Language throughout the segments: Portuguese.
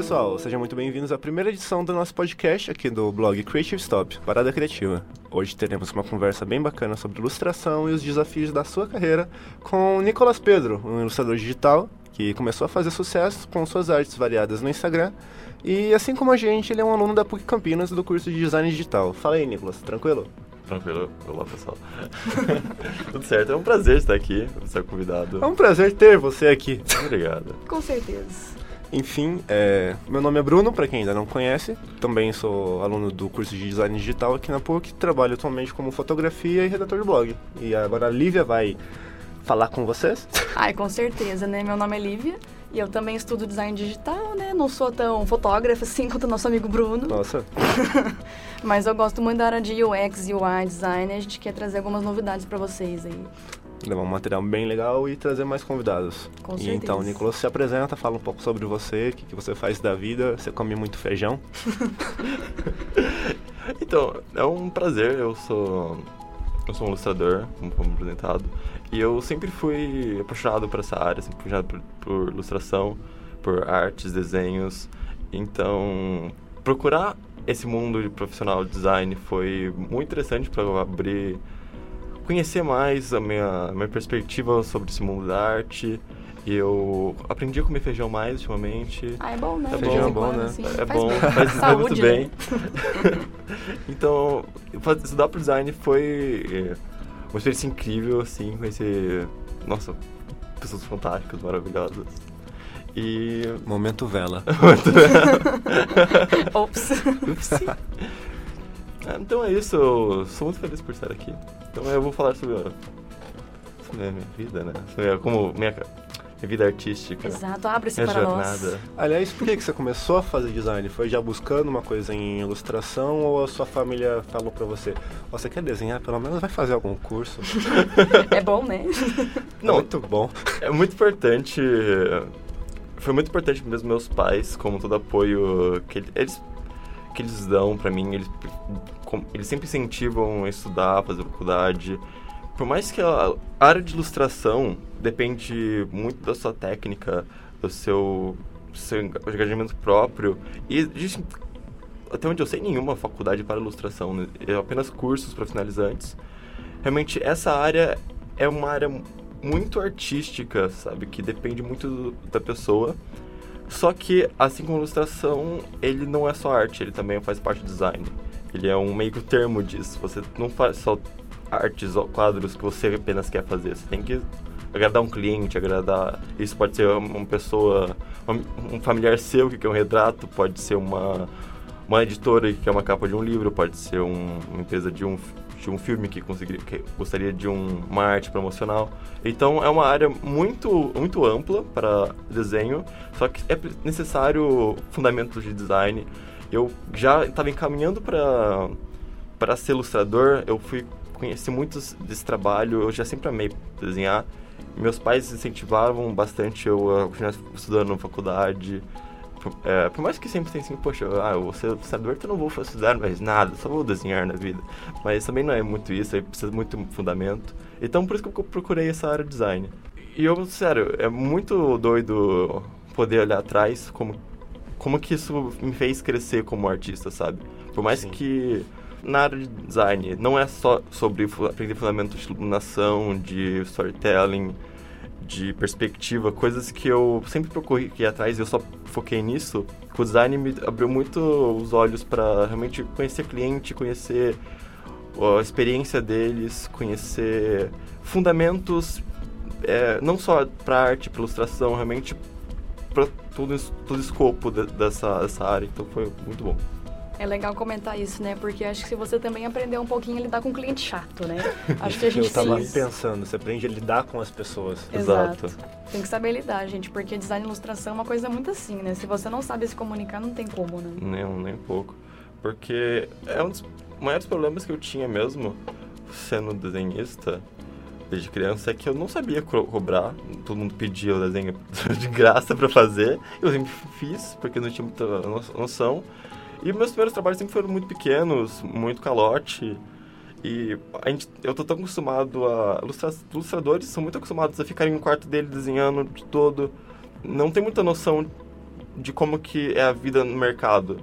pessoal, sejam muito bem-vindos à primeira edição do nosso podcast aqui do blog Creative Stop, Parada Criativa. Hoje teremos uma conversa bem bacana sobre ilustração e os desafios da sua carreira com o Nicolas Pedro, um ilustrador digital que começou a fazer sucesso com suas artes variadas no Instagram. E assim como a gente, ele é um aluno da PUC Campinas do curso de Design Digital. Fala aí, Nicolas, tranquilo? Tranquilo, olá pessoal. Tudo certo, é um prazer estar aqui, ser convidado. É um prazer ter você aqui. Obrigado. Com certeza. Enfim, é, meu nome é Bruno, para quem ainda não conhece. Também sou aluno do curso de Design Digital aqui na PUC. Trabalho atualmente como fotografia e redator de blog. E agora a Lívia vai falar com vocês. Ai, com certeza, né? Meu nome é Lívia e eu também estudo design digital, né? Não sou tão fotógrafa assim quanto o nosso amigo Bruno. Nossa. Mas eu gosto muito da área de UX e UI design. A gente quer trazer algumas novidades para vocês aí levar um material bem legal e trazer mais convidados. Com e certeza. então, o Nicolas se apresenta, fala um pouco sobre você, o que, que você faz da vida, você come muito feijão. então, é um prazer, eu sou eu sou um ilustrador, como foi apresentado, e eu sempre fui apaixonado por essa área, sempre apaixonado por, por ilustração, por artes, desenhos. Então, procurar esse mundo de profissional de design foi muito interessante para abrir conhecer mais a minha, a minha perspectiva sobre esse mundo da arte. Eu aprendi a comer feijão mais ultimamente. Ah, é bom, né? É feijão é bom, né? Assim, é faz bom, bem. faz, faz muito Saúde, bem. Né? então, estudar pro design foi é, uma experiência incrível, assim, conhecer, nossa, pessoas fantásticas, maravilhosas. E... Momento vela. Ops. Ups. Ah, então é isso, eu sou muito feliz por estar aqui. Então eu vou falar sobre, a, sobre a minha vida, né? Sobre a, como minha, minha vida artística. Exato, abre-se para jornada. nós. Aliás, por que, que você começou a fazer design? Foi já buscando uma coisa em ilustração ou a sua família falou pra você, "Ó, você quer desenhar? Pelo menos vai fazer algum curso. É bom, né? Não. Muito bom. É muito importante. Foi muito importante mesmo meus pais, como todo apoio que ele- eles que eles dão pra mim, eles eles sempre incentivam a estudar, fazer faculdade. Por mais que a área de ilustração depende muito da sua técnica, do seu seu engajamento próprio e até onde eu sei nenhuma faculdade para ilustração, né? é apenas cursos para finalizantes. Realmente essa área é uma área muito artística, sabe, que depende muito do- da pessoa. Só que, assim como ilustração, ele não é só arte, ele também faz parte do design. Ele é um meio termo disso. Você não faz só artes ou quadros que você apenas quer fazer. Você tem que agradar um cliente, agradar... Isso pode ser uma pessoa, um familiar seu que quer um retrato, pode ser uma, uma editora que quer uma capa de um livro, pode ser um- uma empresa de um, de um filme que, conseguiria, que gostaria de um, uma arte promocional. Então é uma área muito, muito ampla para desenho, só que é necessário fundamentos de design. Eu já estava encaminhando para para ser ilustrador, eu fui conheci muitos desse trabalho, eu já sempre amei desenhar. Meus pais incentivavam bastante eu a continuar estudando na faculdade. Por, é, por mais que sempre tem assim, poxa, ah, eu vou ser ilustrador, então não vou estudar mais nada, só vou desenhar na vida. Mas também não é muito isso, aí precisa muito fundamento. Então por isso que eu procurei essa área de design. E eu, sério, é muito doido poder olhar atrás como, como que isso me fez crescer como artista, sabe? Por mais Sim. que na área de design não é só sobre aprender fundamentos de iluminação, de storytelling, de perspectiva, coisas que eu sempre procurei aqui atrás e eu só foquei nisso. O design me abriu muito os olhos para realmente conhecer cliente, conhecer a experiência deles, conhecer fundamentos é, não só para arte, para ilustração, realmente para todo, todo o escopo de- dessa, dessa área. Então foi muito bom. É legal comentar isso, né? Porque acho que se você também aprender um pouquinho a lidar com cliente chato, né? Acho que a gente Eu tava tem... pensando, você aprende a lidar com as pessoas. Exato. Exato. Tem que saber lidar, gente, porque design e ilustração é uma coisa muito assim, né? Se você não sabe se comunicar, não tem como, né? Nem, nem um pouco. Porque é um dos maiores problemas que eu tinha mesmo, sendo desenhista desde criança, é que eu não sabia co- cobrar. Todo mundo pedia o desenho de graça pra fazer. Eu sempre fiz, porque eu não tinha muita no- noção. E meus primeiros trabalhos sempre foram muito pequenos, muito calote. E a gente, eu tô tão acostumado a... ilustra- ilustradores são muito acostumados a ficarem no quarto dele desenhando de todo. Não tem muita noção de como que é a vida no mercado.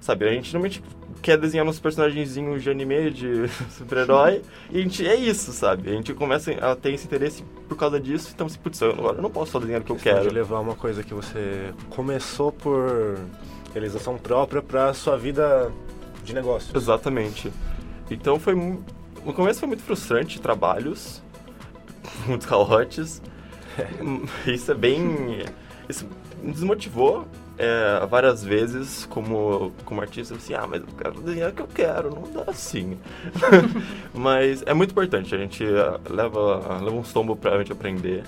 Sabe, a gente normalmente quer desenhar uns personagenzinhos de anime, de super-herói, e a gente, é isso, sabe? A gente começa a ter esse interesse por causa disso, então, assim, putz, agora eu não posso só desenhar o que eu quero. de levar uma coisa que você começou por realização própria pra sua vida de negócios. Exatamente. Então foi. No começo foi muito frustrante, trabalhos, muitos calotes. Isso é bem. Isso me desmotivou é, várias vezes como, como artista. Assim, ah, mas eu quero desenhar o que eu quero, não dá assim. mas é muito importante, a gente ah, leva, leva uns tombos pra gente aprender.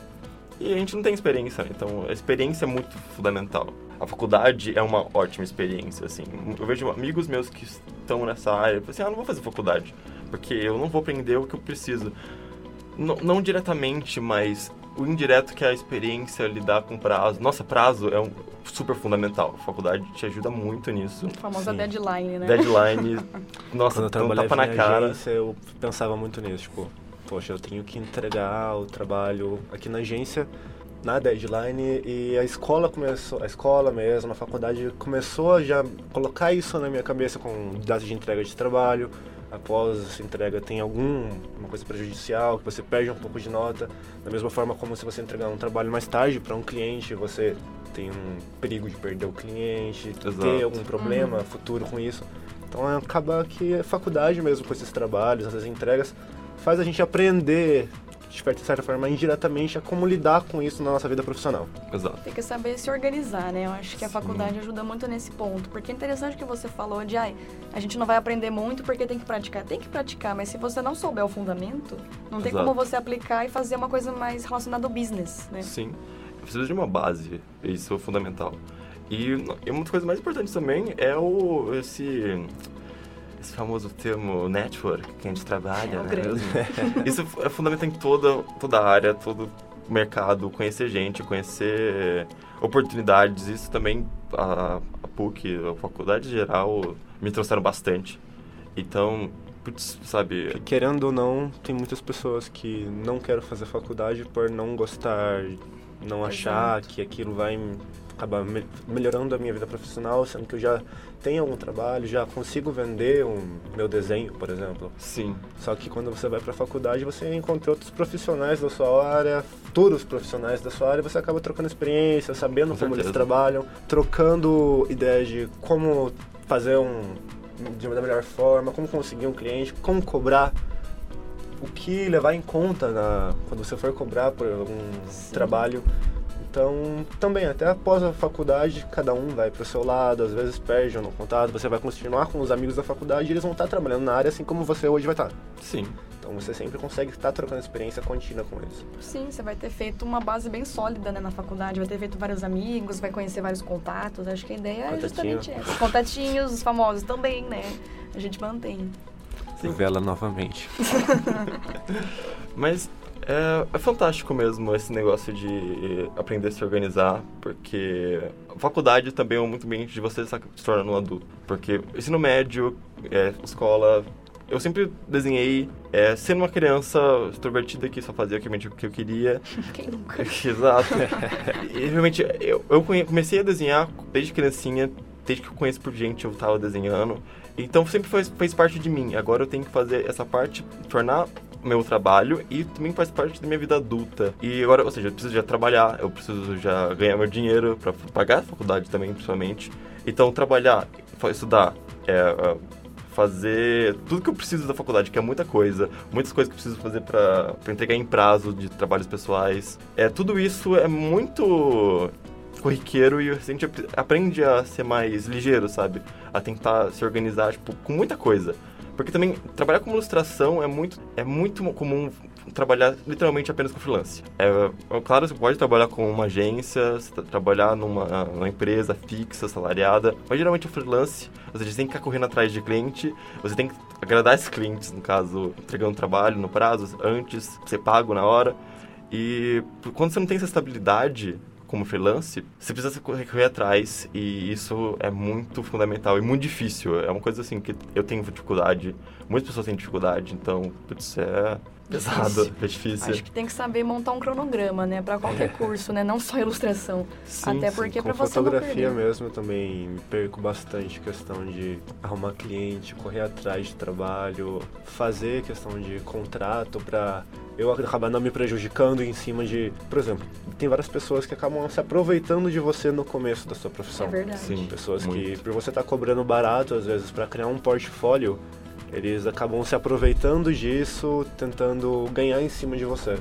E a gente não tem experiência, né? então a experiência é muito fundamental. A faculdade é uma ótima experiência, assim. Eu vejo amigos meus que estão nessa área, eu falo assim, ah, não vou fazer faculdade, porque eu não vou aprender o que eu preciso. Não, não diretamente, mas o indireto que é a experiência lidar com prazo. Nossa, prazo é um super fundamental. A faculdade te ajuda muito nisso. A famosa Sim. deadline, né? Deadline, nossa, Quando eu um tapa na em cara. agência, eu pensava muito nisso, tipo, poxa, eu tenho que entregar o trabalho aqui na agência na deadline e a escola começou, a escola mesmo, a faculdade começou a já colocar isso na minha cabeça com data de entrega de trabalho. Após essa entrega tem alguma coisa prejudicial, que você perde um pouco de nota. Da mesma forma como se você entregar um trabalho mais tarde para um cliente, você tem um perigo de perder o cliente, Exato. ter algum problema futuro com isso. Então acaba que a faculdade mesmo com esses trabalhos, essas entregas, faz a gente aprender, de certa forma, indiretamente, a como lidar com isso na nossa vida profissional. Exato. Tem que saber se organizar, né? Eu acho que a Sim. faculdade ajuda muito nesse ponto. Porque é interessante que você falou de, ai, a gente não vai aprender muito porque tem que praticar. Tem que praticar, mas se você não souber o fundamento, não tem Exato. como você aplicar e fazer uma coisa mais relacionada ao business, né? Sim. Precisa de uma base, isso é fundamental. E, e uma das coisas mais importantes também é o esse esse famoso termo network que a gente trabalha, É né? grande. Isso é fundamental em toda toda área, todo mercado, conhecer gente, conhecer oportunidades. Isso também a, a PUC, a faculdade geral me trouxeram bastante. Então, putz, sabe, Que, querendo ou não, tem muitas pessoas que não querem fazer faculdade por não gostar, não achar que aquilo vai acabar me- melhorando a minha vida profissional, sendo que eu já tenho algum trabalho, já consigo vender um meu desenho, por exemplo. sim, Só que quando você vai para a faculdade, você encontra outros profissionais da sua área, futuros profissionais da sua área, você acaba trocando experiência, sabendo Com como eles certeza. trabalham, trocando ideias de como fazer um de uma melhor forma, como conseguir um cliente, como cobrar, o que levar em conta na, quando você for cobrar por algum Sim. trabalho. Então, também, até após a faculdade, cada um vai pro seu lado, às vezes perde ou não contato, você vai continuar com os amigos da faculdade e eles vão estar trabalhando na área assim como você hoje vai estar. sim. Então você sempre consegue estar trocando experiência contínua com eles. Sim, você vai ter feito uma base bem sólida né, na faculdade, vai ter feito vários amigos, vai conhecer vários contatos. Acho que a ideia é Contatinho. justamente essa. Contatinhos, os famosos também, né? A gente mantém. Sim. Vela novamente. Mas é, é fantástico mesmo esse negócio de aprender a se organizar, porque a faculdade também é muito bem de você se tornando um adulto. Porque ensino médio, é, escola, eu sempre desenhei é, sendo uma criança extrovertida que só fazia o que eu queria. Quem nunca? Exato. e realmente, eu, eu comecei a desenhar desde criancinha, desde que eu conheço por gente, eu tava desenhando. Então sempre fez, fez parte de mim. Agora eu tenho que fazer essa parte, tornar meu trabalho e também faz parte da minha vida adulta. E agora, ou seja, eu preciso já trabalhar, eu preciso já ganhar meu dinheiro para pagar a faculdade também, principalmente. Então trabalhar, estudar, é, é, fazer tudo que eu preciso da faculdade, que é muita coisa, muitas coisas que eu preciso fazer para entregar em prazo de trabalhos pessoais. É, tudo isso é muito corriqueiro e a gente ap- aprende a ser mais ligeiro, sabe? A tentar se organizar, tipo, com muita coisa. Porque também trabalhar com ilustração é muito, é muito comum trabalhar literalmente apenas com freelance. É, é claro, você pode trabalhar com uma agência, tá- trabalhar numa, numa empresa fixa, salariada, mas geralmente o freelance, você tem que ficar correndo atrás de cliente, você tem que agradar esses clientes, no caso, entregando trabalho no prazo, antes, ser pago na hora. E quando você não tem essa estabilidade, como freelance, você precisa correr atrás e isso é muito fundamental e muito difícil. É uma coisa assim que eu tenho dificuldade, muitas pessoas têm dificuldade, então, putz, é pesado, Difícil. é difícil. Acho que tem que saber montar um cronograma, né? Pra qualquer curso, né? Não só ilustração. Sim, Até sim. porque Com pra você fotografia mesmo, eu também me perco bastante questão de arrumar cliente, correr atrás de trabalho, fazer questão de contrato pra eu acabar não me prejudicando em cima de... Por exemplo, tem várias pessoas que acabam se aproveitando de você no começo da sua profissão. É verdade. Sim. Pessoas que, Muito. por você estar cobrando barato, às vezes, para criar um portfólio, eles acabam se aproveitando disso, tentando ganhar em cima de você.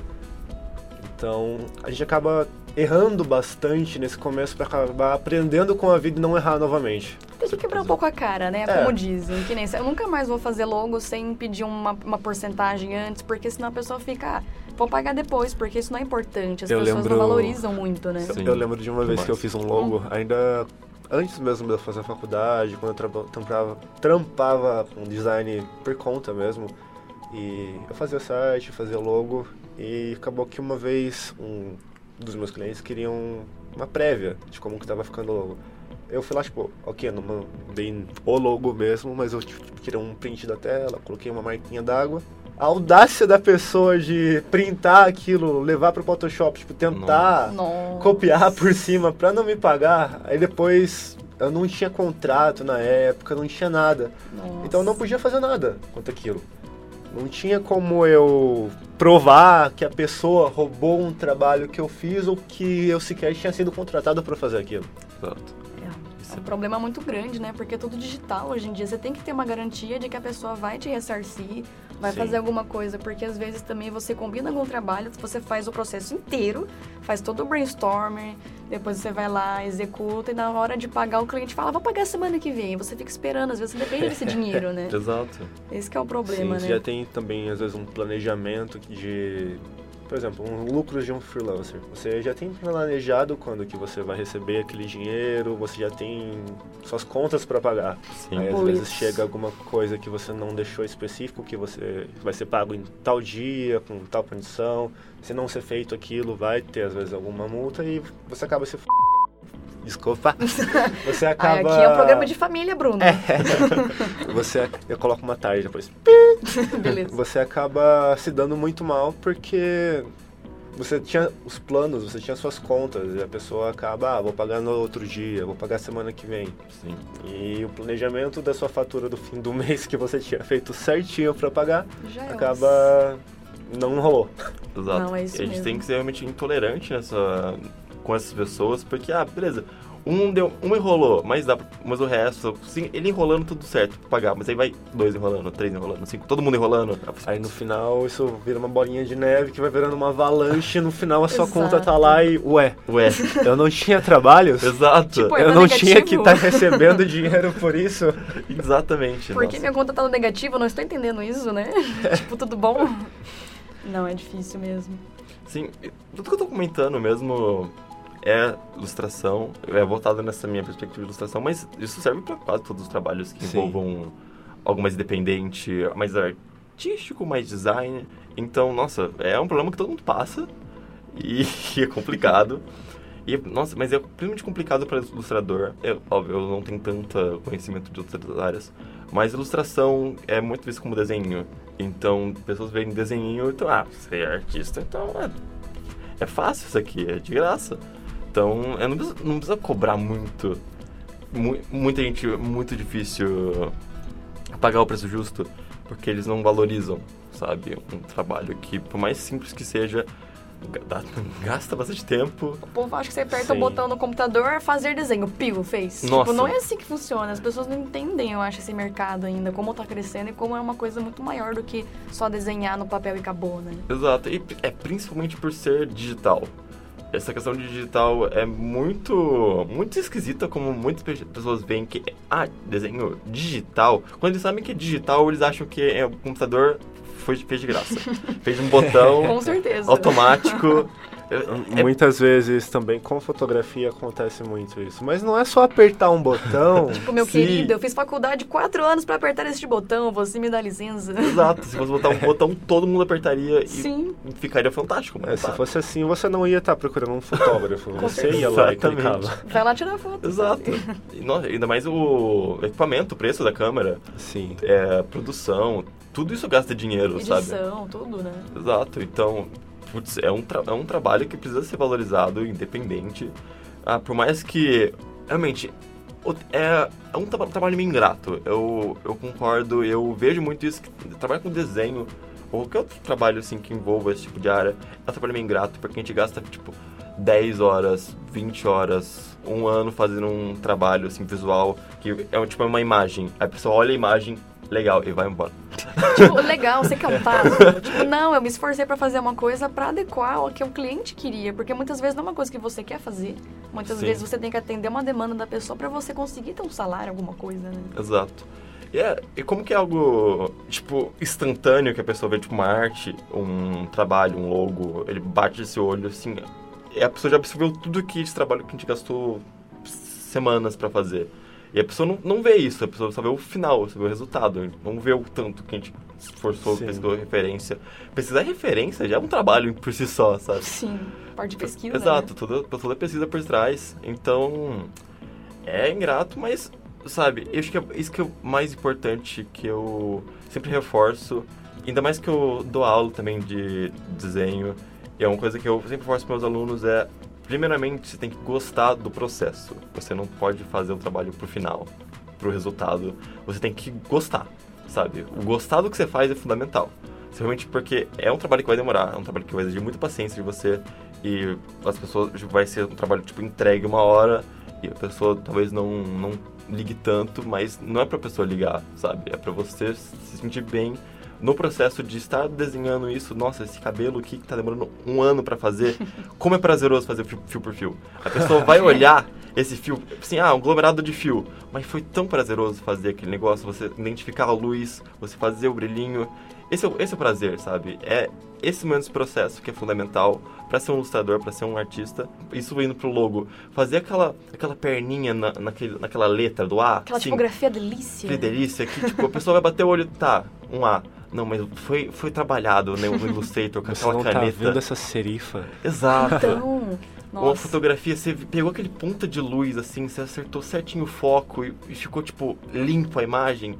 Então, a gente acaba errando bastante nesse começo para acabar aprendendo com a vida e não errar novamente. Tem que quebrar um pouco a cara, né? É. Como dizem. Que nem eu nunca mais vou fazer logo sem pedir uma, uma porcentagem antes, porque senão a pessoa fica, ah, vou pagar depois, porque isso não é importante. As Eu pessoas lembro- não valorizam muito, né? Sim. Eu lembro de uma vez que eu fiz um logo, ainda antes mesmo de eu fazer a faculdade, quando eu trampava, trampava com design por conta mesmo. E eu fazia site, fazia logo, e acabou que uma vez um dos meus clientes queriam uma prévia de como que tava ficando o logo. Eu fui lá, tipo, ok, não mandei o logo mesmo, mas eu tipo, tirei um print da tela, coloquei uma marquinha d'água. A audácia da pessoa de printar aquilo, levar pro Photoshop, tipo, tentar Nossa. copiar por cima pra não me pagar. Aí depois eu não tinha contrato na época, não tinha nada. Nossa. Então eu não podia fazer nada quanto aquilo. Não tinha como eu provar que a pessoa roubou um trabalho que eu fiz ou que eu sequer tinha sido contratado pra fazer aquilo. Exato. É um problema muito grande, né? Porque é tudo digital hoje em dia. Você tem que ter uma garantia de que a pessoa vai te ressarcir, vai Sim. fazer alguma coisa. Porque às vezes também você combina algum trabalho, você faz o processo inteiro, faz todo o brainstorming, depois você vai lá, executa e na hora de pagar o cliente fala, vou pagar semana que vem. Você fica esperando, às vezes você depende desse dinheiro, né? Exato. Esse que é o problema, Sim, né? você já tem também, às vezes, um planejamento de... Por exemplo, um lucro de um freelancer. Você já tem planejado quando que você vai receber aquele dinheiro, você já tem suas contas para pagar. Sim. Aí às vezes chega alguma coisa que você não deixou específico, que você vai ser pago em tal dia, com tal condição. Se não ser feito aquilo, vai ter às vezes alguma multa e você acaba se f... Desculpa. Você acaba. aqui é um programa de família, Bruno. Você, eu coloco uma tarde depois. Beleza. Você acaba se dando muito mal porque você tinha os planos, você tinha suas contas e a pessoa acaba, ah, vou pagar no outro dia, vou pagar semana que vem. Sim. E o planejamento da sua fatura do fim do mês que você tinha feito certinho pra pagar, Já é acaba não rolou. Exato. Não, é isso e a gente mesmo. tem que ser realmente intolerante nessa, com essas pessoas, porque, ah, beleza, um, deu, um enrolou, mas, dá, pra- mas o resto, sim, ele enrolando tudo certo pra pagar, mas aí vai dois enrolando, três enrolando, cinco, todo mundo enrolando. Aí no final isso vira uma bolinha de neve que vai virando uma avalanche, no final a sua Exato. conta tá lá e, ué, Ué, eu não tinha trabalhos? Tipo, exato, Eu tá não tinha que negativo. estar recebendo dinheiro por isso? exatamente. Porque nossa. minha conta tá no negativo, eu não estou entendendo isso, né? tipo, tudo bom? Não, é difícil mesmo. Sim, tudo que eu tô comentando mesmo é ilustração, é voltado nessa minha perspectiva de ilustração, mas isso serve pra quase todos os trabalhos que Sim. envolvam algo mais independente, mais artístico, mais design. Então, nossa, é um problema que todo mundo passa e é complicado. E, nossa, mas é principalmente complicado para ilustrador. Eu, óbvio, eu não tenho tanto conhecimento de outras áreas, mas ilustração é muito visto como desenho. Então, pessoas veem desenho, então, ah, você é artista, então é, é fácil isso aqui, é de graça. Então, eu não precisa, não precisa cobrar muito. Mu- muita gente, muito difícil pagar o preço justo, porque eles não valorizam, sabe? Um trabalho que, por mais simples que seja, gasta bastante tempo. O povo acha que você aperta Sim. o botão no computador, fazer desenho, pio, fez. Nossa. Tipo, não é assim que funciona. As pessoas não entendem, eu acho, esse mercado ainda, como tá crescendo e como é uma coisa muito maior do que só desenhar no papel e acabou, né? Exato, e é principalmente por ser digital. Essa questão de digital é muito muito esquisita, como muitas pe- pessoas veem que, ah, desenho digital. Quando eles sabem que é digital, eles acham que é o computador foi, fez de graça. fez um botão automático É- Muitas vezes também com fotografia acontece muito isso. Mas não é só apertar um botão. Tipo, meu Sim. querido, eu fiz faculdade quatro anos pra apertar este botão, você me dá licença. Exato, se você botar um botão, todo mundo apertaria e Sim. ficaria fantástico. É, Mas se tá. fosse assim, você não ia estar procurando um fotógrafo. Você ia lá e Exatamente. clicava. Vai lá tirar foto. Exato. E, nossa, ainda mais o equipamento, o preço da câmera, Sim. é, produção, tudo isso gasta dinheiro, sabe? Edição, tudo, né? Exato. Então, putz, é um, é um trabalho que precisa ser valorizado, independente. Ah, por mais que, realmente, é, é um tra- trabalho meio ingrato. Eu, eu concordo, eu vejo muito isso. Que, trabalhar com desenho, ou qualquer outro trabalho assim que envolva esse tipo de área, é um trabalho meio ingrato, porque a gente gasta, tipo, 10 horas, 20 horas, um ano fazendo um trabalho assim visual, que é tipo uma imagem. A pessoa olha a imagem, legal, e vai embora. Tipo, legal, você quer um tazo? tipo, não, eu me esforcei pra fazer uma coisa pra adequar ao que o cliente queria. Porque muitas vezes não é uma coisa que você quer fazer. Muitas Sim. vezes você tem que atender uma demanda da pessoa pra você conseguir ter um salário, alguma coisa, né? Exato. E, é, e como que é algo, tipo, instantâneo que a pessoa vê, tipo, uma arte, um trabalho, um logo, ele bate esse olho, assim, e a pessoa já absorveu tudo que esse trabalho que a gente gastou semanas pra fazer. E a pessoa não, não vê isso, a pessoa só vê o final, só vê o resultado, não vê o tanto que a gente se esforçou, Sim. pesquisou referência. Pesquisar referência já é um trabalho por si só, sabe? Sim, parte de pesquisa. Exato, Né? toda, toda a pesquisa por trás. Então, é ingrato, mas, sabe, eu acho que é isso que é o mais importante que eu sempre reforço. Ainda mais que eu dou aula também de desenho. E é uma coisa que eu sempre reforço para meus alunos é, primeiramente, você tem que gostar do processo. Você não pode fazer o trabalho pro final, pro resultado. Você tem que gostar, sabe? O gostar do que você faz é fundamental. Realmente porque é um trabalho que vai demorar, é um trabalho que vai exigir muita paciência de você e as pessoas tipo, vai ser um trabalho tipo entregue uma hora e a pessoa talvez não não ligue tanto, mas não é pra pessoa ligar, sabe? É pra você se sentir bem no processo de estar desenhando isso, nossa, esse cabelo aqui que tá demorando um ano pra fazer, como é prazeroso fazer fio, fio por fio. A pessoa vai olhar esse fio, assim, ah, um aglomerado de fio, mas foi tão prazeroso fazer aquele negócio, você identificar a luz, você fazer o brilhinho. Esse é, o- esse é o prazer, sabe? É esse mesmo processo que é fundamental para ser um ilustrador, para ser um artista. Isso indo pro logo, fazer aquela, aquela perninha na, naquele, naquela letra do A. Aquela assim, tipografia delícia. que delícia, que tipo, a pessoa vai bater o olho, tá, um A. Não, mas foi, foi trabalhado né, no Illustrator com Você aquela não tá caneta. vendo essa serifa. Exato. Então, Uma nossa. fotografia, você pegou aquele ponta de luz, assim, você acertou certinho o foco e, e ficou, tipo, limpo a imagem.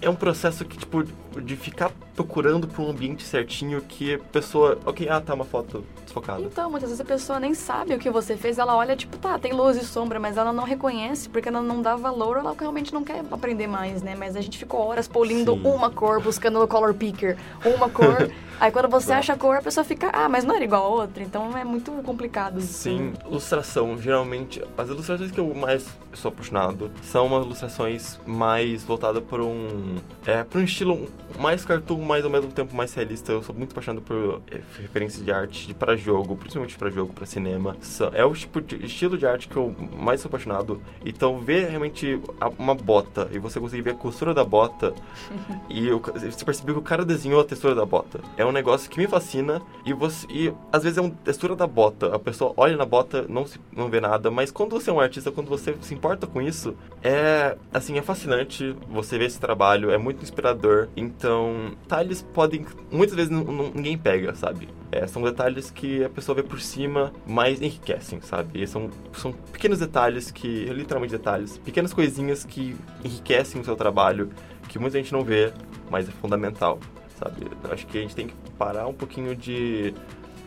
É um processo que, tipo, de ficar procurando por um ambiente certinho que a pessoa... Ok, ah, tá, uma foto desfocada. Então, muitas vezes a pessoa nem sabe o que você fez, ela olha, tipo, tá, tem luz e sombra, mas ela não reconhece porque ela não dá valor, ela realmente não quer aprender mais, né? Mas a gente ficou horas polindo Sim. uma cor, buscando no color picker, uma cor. Aí quando você acha a cor, a pessoa fica, ah, mas não era igual a outra, então é muito complicado. Sim, ilustração. Geralmente, as ilustrações que eu mais sou apaixonado são umas ilustrações mais voltadas por um... É, por um estilo mais cartoon, mas ao mesmo tempo mais realista. Eu sou muito apaixonado por é, referências de arte para jogo, principalmente para jogo, para cinema. É o tipo de estilo de arte que eu mais sou apaixonado. Então, ver realmente uma bota e você conseguir ver a costura da bota e ca- você percebeu que o cara desenhou a textura da bota. É um negócio que me fascina e você e às vezes é uma textura da bota. A pessoa olha na bota, não se, não vê nada, mas quando você é um artista, quando você se importa com isso, é assim, é fascinante você ver esse trabalho, é muito inspirador. Então, detalhes podem muitas vezes ninguém pega, sabe? É, são detalhes que a pessoa vê por cima, mas enriquecem, sabe? E são, são pequenos detalhes que, literalmente detalhes, pequenas coisinhas que enriquecem o seu trabalho, que muita gente não vê, mas é fundamental, sabe? Eu acho que a gente tem que parar um pouquinho de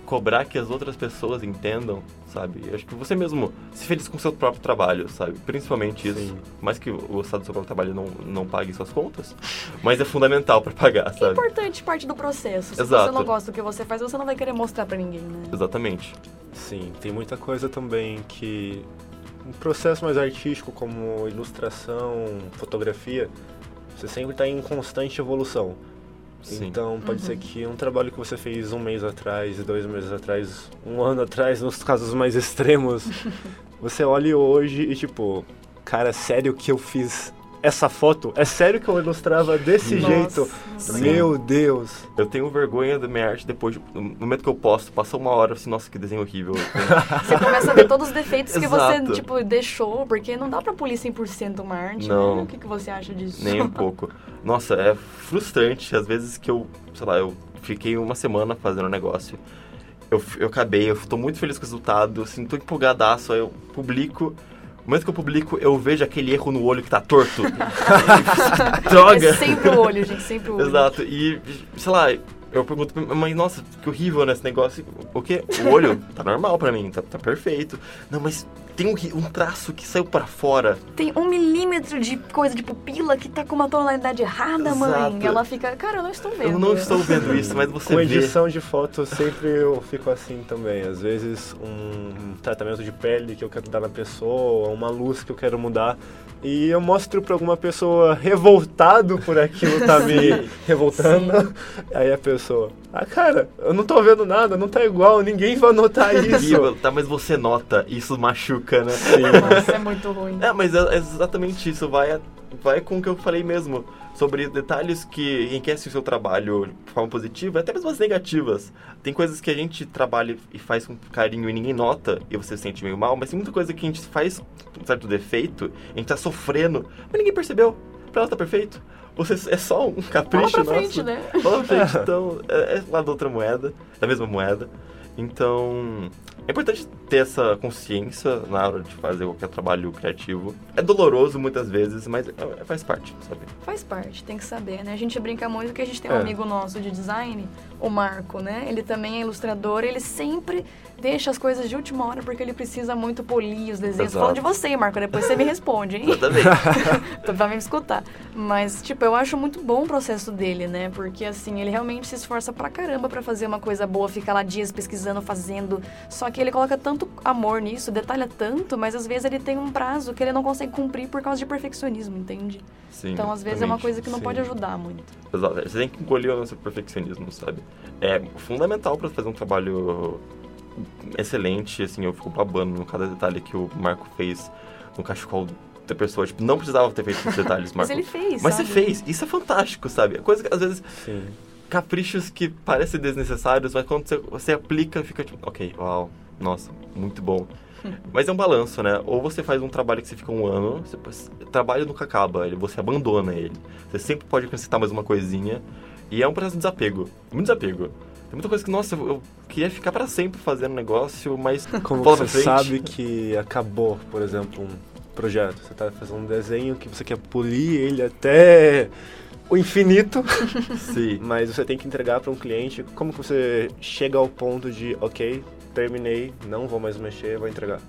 cobrar que as outras pessoas entendam, sabe? Eu acho que você mesmo se feliz com o seu próprio trabalho, sabe? Principalmente isso. Sim. Mais que o estado do seu próprio trabalho não, não pague suas contas, mas é fundamental para pagar, É sabe? importante parte do processo. Se Exato. você não gosta do que você faz, você não vai querer mostrar pra ninguém, né? Exatamente. Sim, tem muita coisa também que. Um processo mais artístico, como ilustração, fotografia, você sempre está em constante evolução. Sim. Então pode ser que um trabalho que você fez um mês atrás, dois meses atrás, um ano atrás, nos casos mais extremos, você olhe hoje e tipo, cara, sério que eu fiz essa foto, é sério que eu ilustrava desse Nossa, jeito? sim. Meu Deus. Eu tenho vergonha da minha arte depois, de- no momento que eu posto, passou uma hora, assim, nossa, que desenho horrível. Você começa a ver todos os defeitos que você, tipo, deixou, porque não dá pra polir 100% uma arte, Não. né? O que, que você acha disso? Nem um pouco. Nossa, é frustrante. Às vezes que eu, sei lá, eu fiquei uma semana fazendo um negócio. Eu, eu acabei, eu tô muito feliz com o resultado, assim, tô empolgadaço, aí eu publico. No momento que eu publico, eu vejo aquele erro no olho que tá torto. Droga! É sempre o olho, gente, sempre o olho. Exato. E, sei lá, eu pergunto pra minha mãe, nossa, que horrível nesse negócio. O quê? O olho tá normal pra mim, tá, tá perfeito. Não, mas tem um, um traço que saiu pra fora. Tem um milímetro de coisa de pupila que tá com uma tonalidade errada, mãe. Exato. Ela fica, cara, eu não estou vendo. Eu não estou vendo isso, mas você Com vê. edição de foto, sempre eu fico assim também. Às vezes, um tratamento de pele que eu quero dar na pessoa, uma luz que eu quero mudar. E eu mostro pra alguma pessoa revoltado por aquilo tá me revoltando. Aí a pessoa, ah, cara, eu não tô vendo nada, não tá igual, ninguém vai notar isso. Tá, mas você nota, isso machuca, né? Nossa, é muito ruim. É, mas é é exatamente isso, vai, vai com o que eu falei mesmo, sobre detalhes que enriquecem o seu trabalho de forma positiva, até mesmo as negativas. Tem coisas que a gente trabalha e faz com carinho e ninguém nota, e você se sente meio mal, mas tem muita coisa que a gente faz com certo defeito, a gente tá sofrendo, mas ninguém percebeu. Pra ela tá perfeito. Você é só um capricho Fala pra nosso. frente, né? Fala pra frente, então, é, é lá da outra moeda, da mesma moeda. Então, é importante ter essa consciência na hora de fazer qualquer trabalho criativo. É doloroso muitas vezes, mas é- faz parte, sabe? Faz parte, tem que saber, né? A gente brinca muito que a gente tem um É. amigo nosso de design, o Marco, né? Ele também é ilustrador, ele sempre deixa as coisas de última hora porque ele precisa muito polir os desenhos. Exato. Falando de você, Marco, depois você me responde, hein? Exatamente. Pra me escutar. Mas, tipo, eu acho muito bom o processo dele, né? Porque, assim, ele realmente se esforça pra caramba pra fazer uma coisa boa, fica lá dias pesquisando, fazendo. Só que ele coloca tanto amor nisso, detalha tanto, mas às vezes ele tem um prazo que ele não consegue cumprir por causa de perfeccionismo, entende? Sim, Então, às vezes, é uma coisa que não sim. pode ajudar muito. Exato. Você tem que engolir o nosso perfeccionismo, sabe? É fundamental pra fazer um trabalho excelente, assim, eu fico babando no cada detalhe que o Marco fez no cachecol da pessoa. Tipo, não precisava ter feito esses detalhes, Mas Marco. ele fez, Mas sabe? você fez. Isso é fantástico, sabe? É Coisa que às vezes Sim. caprichos que parecem desnecessários, mas quando você, você aplica, fica tipo, ok, uau, nossa, muito bom. Mas é um balanço, né? Ou você faz um trabalho que você fica um ano, você trabalha nunca acaba, ele- você abandona ele. Você sempre pode acrescentar mais uma coisinha. E é um processo de desapego. Muito desapego. Tem muita coisa que, nossa, eu queria ficar pra sempre fazendo negócio, mas Como você frente. sabe que acabou, por exemplo, um projeto. Você tá fazendo um desenho que você quer polir ele até o infinito, Sim. mas você tem que entregar para um cliente. Como que você chega ao ponto de, ok, terminei, não vou mais mexer, vou entregar?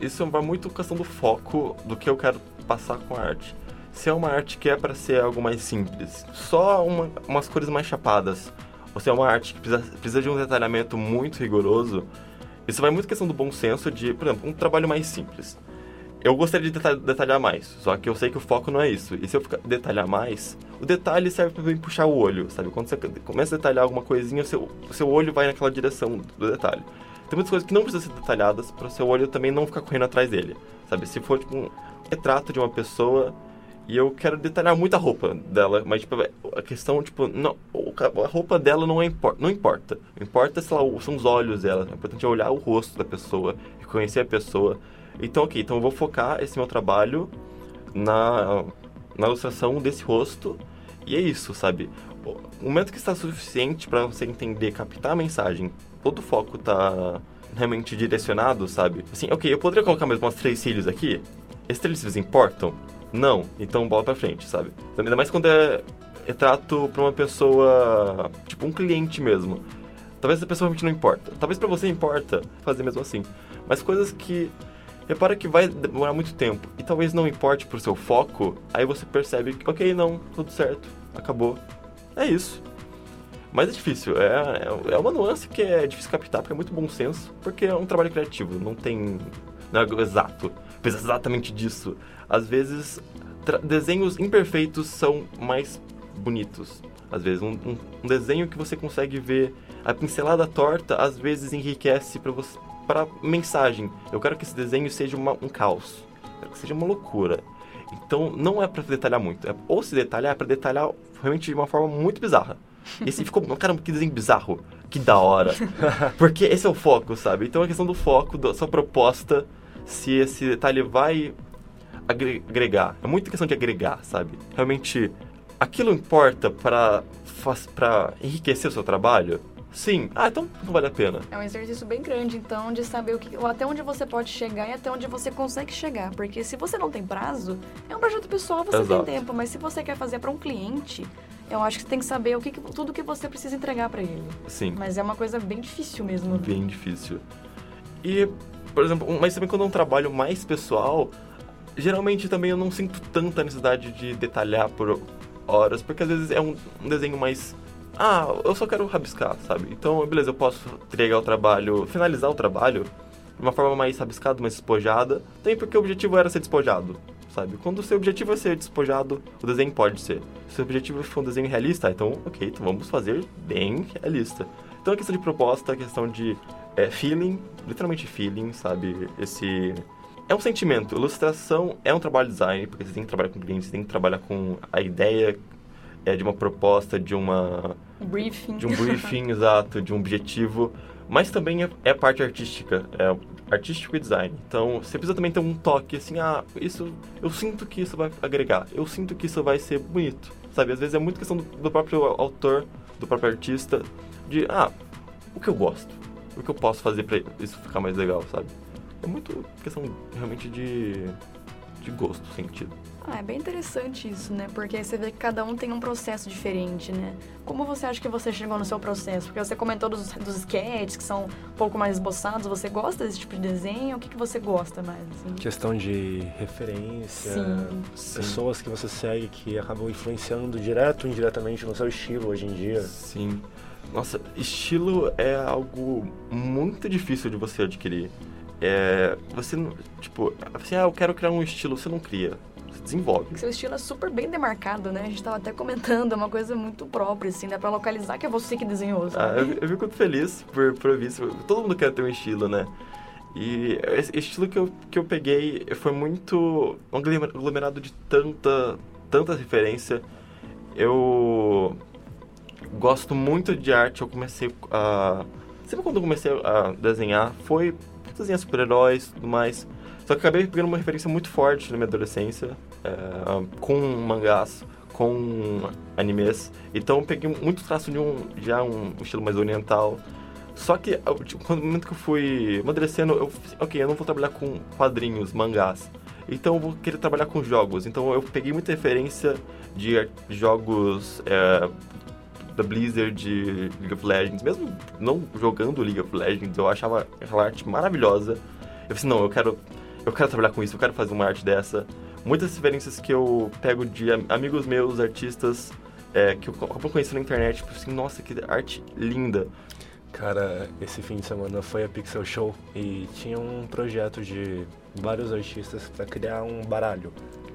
isso vai muito questão do foco do que eu quero passar com a arte. Se é uma arte que é para ser algo mais simples, só uma- umas cores mais chapadas, ou se é uma arte que precisa, precisa de um detalhamento muito rigoroso, isso vai muito questão do bom senso de, por exemplo, um trabalho mais simples. Eu gostaria de detalhar, mais, só que eu sei que o foco não é isso. E se eu detalhar mais, o detalhe serve para puxar o olho, sabe? Quando você começa a detalhar alguma coisinha, o seu, seu olho vai naquela direção do detalhe. Tem muitas coisas que não precisam ser detalhadas para o seu olho também não ficar correndo atrás dele, sabe? Se for tipo um retrato de uma pessoa e eu quero detalhar muito a roupa dela, mas tipo, a questão tipo, não, o a roupa dela não é impor, não importa. O importa sei lá, o- são os olhos dela. É importante olhar o rosto da pessoa, reconhecer a pessoa. Então, ok, então eu vou focar esse meu trabalho na, na ilustração desse rosto. E é isso, sabe? O momento que está suficiente para você entender, captar a mensagem, todo o foco tá realmente direcionado, sabe? Assim, ok, eu poderia colocar mais umas três cílios aqui? Esses três cílios importam? Não. Então bola pra frente, sabe? Ainda mais quando é retrato pra uma pessoa, tipo um cliente mesmo. Talvez a pessoa realmente não importa. Talvez pra você importa fazer mesmo assim. Mas coisas que repara que vai demorar muito tempo e talvez não importe pro seu foco, aí você percebe que, ok, não, tudo certo, acabou. É isso. Mas é difícil, é, é, é uma nuance que é difícil captar, porque é muito bom senso, porque é um trabalho criativo, não tem. Não é exato, precisa exatamente disso. Às vezes, desenhos imperfeitos são mais bonitos. Às vezes, um, um- um desenho que você consegue ver a pincelada torta, às vezes enriquece para você para mensagem. Eu quero que esse desenho seja uma- um caos, eu quero que seja uma loucura. Então não é pra detalhar muito. É, ou se detalhar, é pra detalhar realmente de uma forma muito bizarra. Esse ficou, caramba, que desenho bizarro. Que da hora. Porque esse é o foco, sabe? Então a questão do foco, da sua proposta, se esse detalhe vai agregar. É muita questão de agregar, sabe? Realmente, aquilo importa para para enriquecer o seu trabalho? Sim. Ah, então não vale a pena. É um exercício bem grande, então, de saber o que, até onde você pode chegar e até onde você consegue chegar. Porque se você não tem prazo, é um projeto pessoal, você Exato. tem tempo. Mas se você quer fazer para um cliente, eu acho que você tem que saber o que, tudo que você precisa entregar para ele. Sim. Mas é uma coisa bem difícil mesmo. Bem difícil. E, por exemplo, mas também quando é um trabalho mais pessoal, geralmente também eu não sinto tanta necessidade de detalhar por horas, porque às vezes é um, um desenho mais ah, eu só quero rabiscar, sabe? Então, beleza, eu posso entregar o trabalho, finalizar o trabalho de uma forma mais rabiscada, mais despojada, também porque o objetivo era ser despojado, sabe? Quando o seu objetivo é ser despojado, o desenho pode ser. Se o objetivo for um desenho realista, então, ok, então vamos fazer bem realista. Então, a questão de proposta, a questão de é, feeling, literalmente feeling, sabe? Esse... É um sentimento. Ilustração é um trabalho de design, porque você tem que trabalhar com clientes, você tem que trabalhar com a ideia é, de uma proposta, de uma briefing. De um briefing, exato, de um objetivo. Mas também é, é parte artística, é artístico e design. Então, você precisa também ter um toque, assim, ah, isso, eu sinto que isso vai agregar, eu sinto que isso vai ser bonito, sabe? Às vezes é muito questão do, do próprio autor, do próprio artista, de, ah, o que eu gosto, o que eu posso fazer para isso ficar mais legal, sabe? É muito questão realmente de, de gosto, sentido. Ah, é bem interessante isso, né? Porque você vê que cada um tem um processo diferente, né? Como você acha que você chegou no seu processo? Porque você comentou dos, dos sketches, que são um pouco mais esboçados. Você gosta desse tipo de desenho? O que, que você gosta mais? Assim? Questão de referência, Sim. pessoas Sim. que você segue que acabam influenciando direto ou indiretamente no seu estilo hoje em dia. Sim. Nossa, estilo é algo muito difícil de você adquirir. É, você, tipo, assim, ah, eu quero criar um estilo, você não cria desenvolve. Seu estilo é super bem demarcado, né? A gente tava até comentando, é uma coisa muito própria, assim, dá pra localizar que é você que desenhou? Ah, eu, eu fico muito feliz por, por isso. Todo mundo quer ter um estilo, né? E esse estilo que eu, que eu peguei foi muito um aglomerado de tanta, tanta referência. Eu gosto muito de arte, eu comecei a... Sempre quando eu comecei a desenhar, foi desenhar super-heróis e tudo mais. Só que acabei pegando uma referência muito forte na minha adolescência, é, com mangás, com animes. Então peguei muito traço de um já um estilo mais oriental. Só que tipo, no momento que eu fui amadurecendo, eu ok, eu não vou trabalhar com quadrinhos, mangás. Então eu vou querer trabalhar com jogos. Então eu peguei muita referência de jogos é, da Blizzard de League of Legends. Mesmo não jogando League of Legends, eu achava aquela arte maravilhosa. Eu falei, não, eu quero eu quero trabalhar com isso, eu quero fazer uma arte dessa. Muitas referências que eu pego de amigos meus, artistas, é, que eu acabo conhecendo na internet, tipo assim, nossa, que arte linda. Cara, esse fim de semana foi a Pixel Show e tinha um projeto de vários artistas para criar um baralho.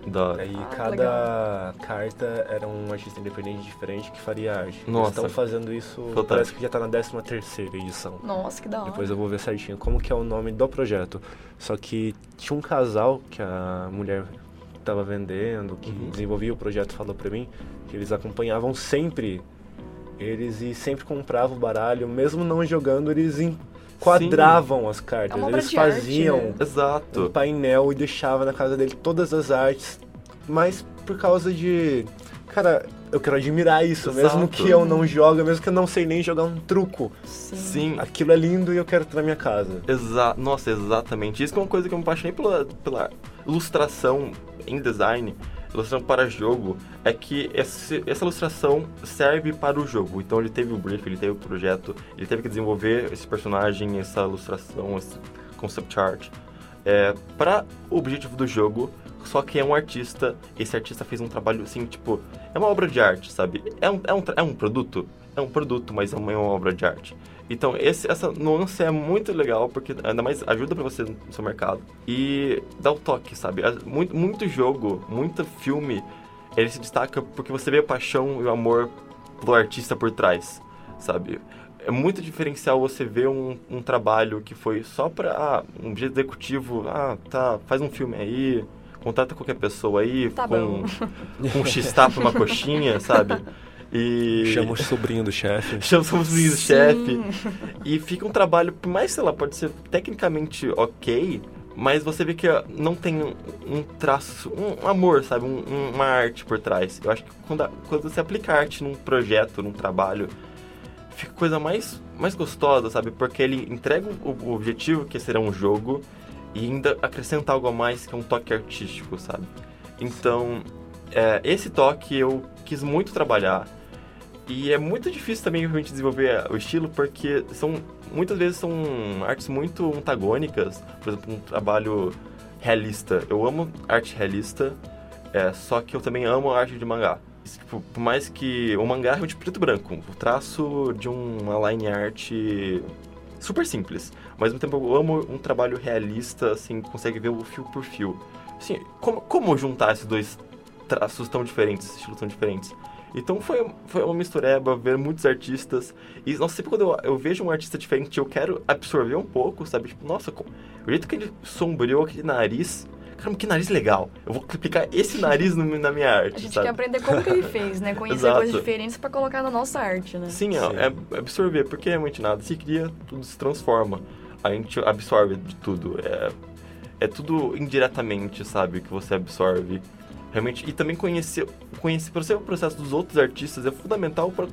Da... Aí ah, cada legal. carta era um artista independente diferente que faria arte. Nossa. Eles estão fazendo isso, Fantástico. parece que já tá na 13 terceira edição. Nossa, que da hora. Depois eu vou ver certinho como que é o nome do projeto. Só que tinha um casal que a mulher estava vendendo, que uhum. desenvolvia o projeto, falou para mim que eles acompanhavam sempre eles e sempre compravam o baralho, mesmo não jogando, eles enquadravam Sim. as cartas. É eles faziam arte, né? Exato. um painel e deixavam na casa dele todas as artes, mas por causa de cara, eu quero admirar isso, Exato. mesmo que eu não jogue, mesmo que eu não sei nem jogar um truco. Sim. Sim. Aquilo é lindo e eu quero ter na minha casa. Exa Nossa, exatamente. Isso é uma coisa que eu me apaixonei pela, pela ilustração em design, ilustração para jogo, é que esse, essa ilustração serve para o jogo. Então ele teve o brief, ele teve o projeto, ele teve que desenvolver esse personagem, essa ilustração, esse concept art, é, para o objetivo do jogo só que é um artista, esse artista fez um trabalho assim, tipo, é uma obra de arte, sabe? É um, é um, é um produto, é um produto, mas é uma, é uma obra de arte. Então, esse, essa nuance é muito legal, porque ainda mais ajuda para você no seu mercado. E dá o toque, sabe? Muito, muito jogo, muito filme, ele se destaca porque você vê a paixão e o amor do artista por trás, sabe? É muito diferencial você ver um, um trabalho que foi só para ah, um executivo, ah, tá, faz um filme aí, contrata qualquer pessoa aí Tá com, bom. com um x-tapa, uma coxinha, sabe? E... Chama o sobrinho do chefe. Chama o sobrinho do chefe. E fica um trabalho, por mais, sei lá, pode ser tecnicamente ok, mas você vê que não tem um, um traço, um amor, sabe? Um- um- uma arte por trás. Eu acho que quando, a- quando você aplica arte num projeto, num trabalho, fica a coisa mais, mais gostosa, sabe? Porque ele entrega o, o objetivo, que será um jogo, e ainda acrescenta algo a mais, que é um toque artístico, sabe? Então, é, esse toque eu quis muito trabalhar. E é muito difícil também realmente desenvolver o estilo, porque são muitas vezes são artes muito antagônicas. Por exemplo, um trabalho realista. Eu amo arte realista, é, só que eu também amo a arte de mangá. Tipo, por mais que o mangá é realmente preto e branco, o traço de uma line art super simples. Mas ao mesmo tempo eu amo um trabalho realista, assim, consegue ver o fio por fio. Assim, como, como juntar esses dois traços tão diferentes, estilos tão diferentes? Então foi, foi uma mistureba, ver muitos artistas. E, nossa, sempre quando eu, eu vejo um artista diferente, eu quero absorver um pouco, sabe? Tipo, nossa, o jeito que ele sombreou aquele nariz. Caramba, que nariz legal. Eu vou aplicar esse nariz no- na minha arte, A gente sabe? quer aprender como que ele fez, né? Conhecer coisas diferentes pra colocar na nossa arte, né? Sim, Sim. É, é absorver, porque realmente nada se cria, tudo se transforma. A gente absorve de tudo. É, é tudo indiretamente, sabe, que você absorve. Realmente, e também conhecer, conhecer para o processo dos outros artistas é fundamental para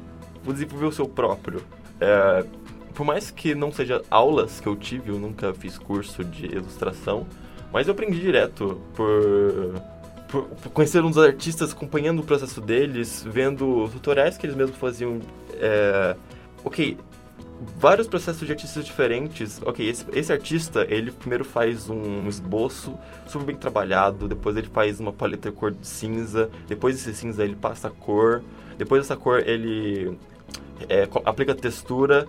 desenvolver o seu próprio. É, por mais que não seja aulas que eu tive, eu nunca fiz curso de ilustração, mas eu aprendi direto por, por, por conhecer uns artistas, acompanhando o processo deles, vendo tutoriais que eles mesmos faziam. É, ok, vários processos de artistas diferentes. Ok, esse, esse artista, ele primeiro faz um esboço super bem trabalhado, depois ele faz uma paleta de cor cinza, depois desse cinza ele passa a cor, depois dessa cor ele é, aplica textura.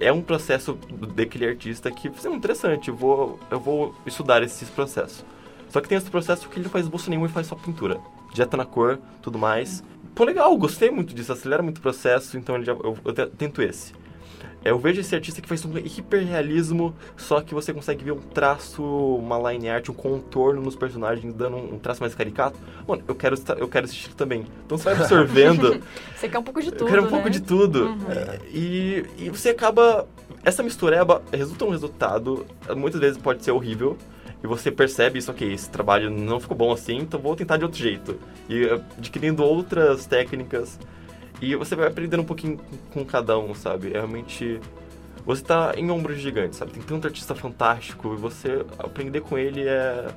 É um processo daquele artista que é interessante, eu vou, eu vou estudar esses processos. Só que tem esse processo que ele não faz esboço nenhum e faz só pintura. Direto na cor, tudo mais. Pô, legal, gostei muito disso, acelera muito o processo, então já, eu, eu te- tento esse. Eu vejo esse artista que faz um hiperrealismo, só que você consegue ver um traço, uma line art, um contorno nos personagens, dando um, traço mais caricato. Mano, eu quero, eu quero esse estilo também. Então você vai absorvendo. Você quer um pouco de tudo, eu quero um né? pouco de tudo. Uhum. É, E, e você acaba. Essa mistureba resulta um resultado, muitas vezes pode ser horrível. E você percebe isso, ok, esse trabalho não ficou bom assim, então vou tentar de outro jeito. E eh, adquirindo outras técnicas. E você vai aprendendo um pouquinho com, cada um, sabe? É realmente. Você tá em ombros gigantes, sabe? Tem tanto artista fantástico e você aprender com ele é,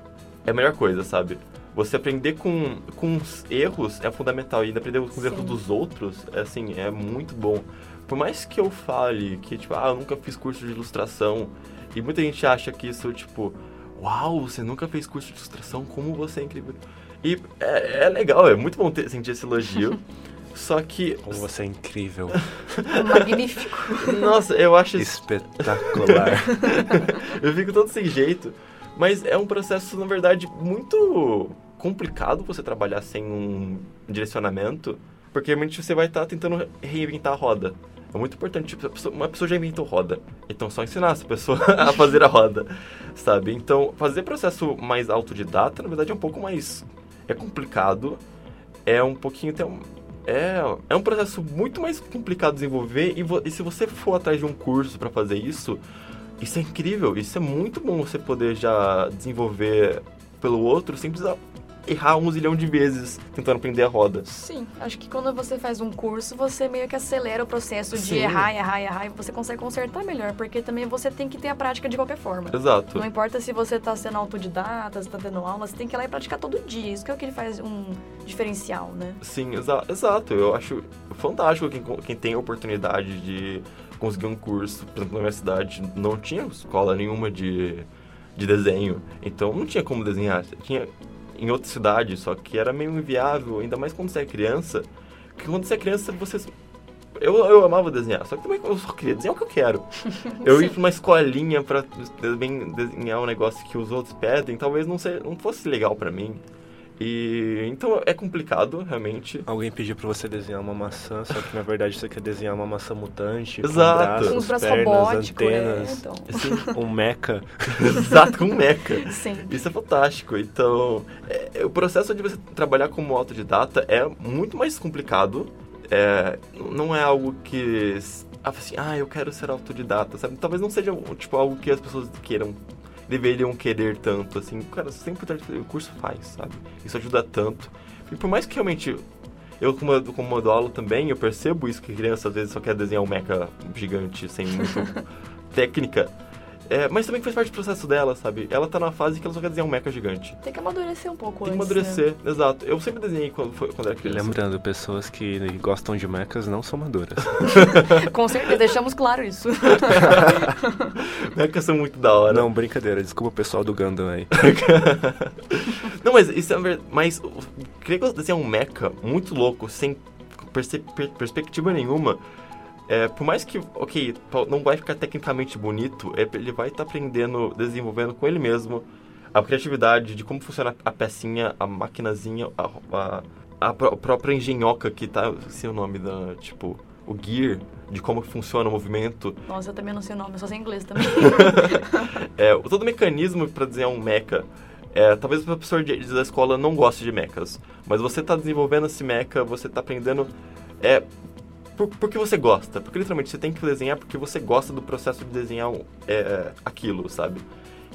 é a melhor coisa, sabe? Você aprender com, com os erros é fundamental e aprender com os Sim. erros dos outros, é assim, é muito bom. Por mais que eu fale que, tipo, ah, eu nunca fiz curso de ilustração, e muita gente acha que isso, tipo, uau, você nunca fez curso de ilustração, como você é incrível. E é, é legal, é muito bom ter, sentir esse elogio. Só que, Como você é incrível. Magnífico. nossa, eu acho Espetacular. eu fico todo sem jeito. Mas é um processo, na verdade, muito complicado você trabalhar sem um direcionamento, porque realmente você vai estar tentando reinventar a roda. É muito importante, tipo, pessoa- uma pessoa já inventou roda, então só ensinar essa pessoa a fazer a roda, sabe? Então, fazer processo mais autodidata, na verdade, é um pouco mais... é complicado, é um pouquinho até um... É, é um processo muito mais complicado de desenvolver e, vo- e se você for atrás de um curso para fazer isso, isso é incrível, isso é muito bom você poder já desenvolver pelo outro sem precisar errar um zilhão de vezes tentando aprender a roda. Sim, acho que quando você faz um curso, você meio que acelera o processo de Sim. errar, errar, errar, e você consegue consertar melhor, porque também você tem que ter a prática de qualquer forma. Exato. Não importa se você tá sendo autodidata, se tá tendo aula, você tem que ir lá e praticar todo dia. Isso que é o que ele faz um diferencial, né? Sim, exa exato. Eu acho fantástico quem, quem tem a oportunidade de conseguir um curso. Por exemplo, na minha cidade não tinha escola nenhuma de, de desenho, então não tinha como desenhar. Tinha em outra cidade, só que era meio inviável, ainda mais quando você é criança. Porque quando você é criança, você. Eu, eu amava desenhar, só que também eu só queria desenhar o que eu quero. Eu ir pra uma escolinha pra desenhar um negócio que os outros pedem, talvez não, ser, não fosse legal pra mim. E então é complicado, realmente. Alguém pediu pra você desenhar uma maçã, só que na verdade você quer desenhar uma maçã mutante. Exato. Com braços, Com pernas, né? antenas. Então, Assim, Um mecha. exato, com um mecha. sim. Isso é fantástico. Então, é, o processo de você trabalhar como autodidata é muito mais complicado. É, não é algo que assim, ah, eu quero ser autodidata, sabe? Talvez não seja tipo algo que as pessoas queiram deveriam querer tanto, assim. Cara, que o curso faz, sabe? Isso ajuda tanto. E por mais que realmente eu, como, como modelo também, eu percebo isso que criança às vezes só quer desenhar um mecha gigante sem muito técnica. É, mas também faz parte do processo dela, sabe? Ela tá na fase que ela só quer desenhar um mecha gigante. Tem que amadurecer um pouco Tem que amadurecer, né? exato. Eu sempre desenhei quando, quando era criança. Lembrando, pessoas que gostam de mechas não são maduras. Com certeza, deixamos claro isso. mechas são muito da hora. Não, brincadeira. Desculpa o pessoal do Gundam aí. não, mas isso é verdade. Mas queria desenhar um mecha muito louco, sem perspectiva nenhuma é, por mais que, ok, não vai ficar tecnicamente bonito, é, ele vai estar tá aprendendo, desenvolvendo com ele mesmo a criatividade de como funciona a pecinha, a maquinazinha, a, a, a própria engenhoca que tá, sei o nome da, tipo, o gear, de como funciona o movimento. Nossa, eu também não sei o nome, eu só sei inglês também. é, todo o mecanismo para desenhar um mecha é, talvez o professor de, da escola não goste de mechas, mas você está desenvolvendo esse mecha, você está aprendendo é, por, porque você gosta. Porque literalmente você tem que desenhar porque você gosta do processo de desenhar é, aquilo, sabe?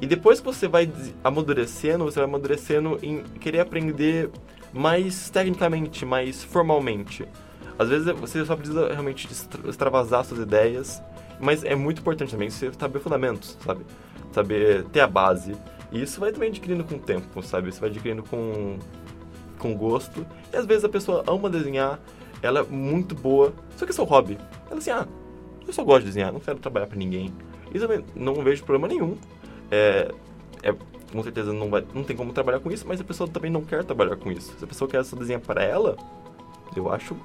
E depois que você vai amadurecendo, você vai amadurecendo em querer aprender mais tecnicamente, mais formalmente. Às vezes você só precisa realmente extravasar suas ideias, mas é muito importante também você saber fundamentos, sabe? Saber ter a base. E isso vai também adquirindo com o tempo, sabe? Você vai adquirindo com, com gosto. E às vezes a pessoa ama desenhar, ela é muito boa, só que é seu hobby. Ela assim, ah, eu só gosto de desenhar, não quero trabalhar para ninguém. Isso eu não vejo problema nenhum. É, é, com certeza não, vai, não tem como trabalhar com isso, mas a pessoa também não quer trabalhar com isso. Se a pessoa quer só desenhar para ela, eu acho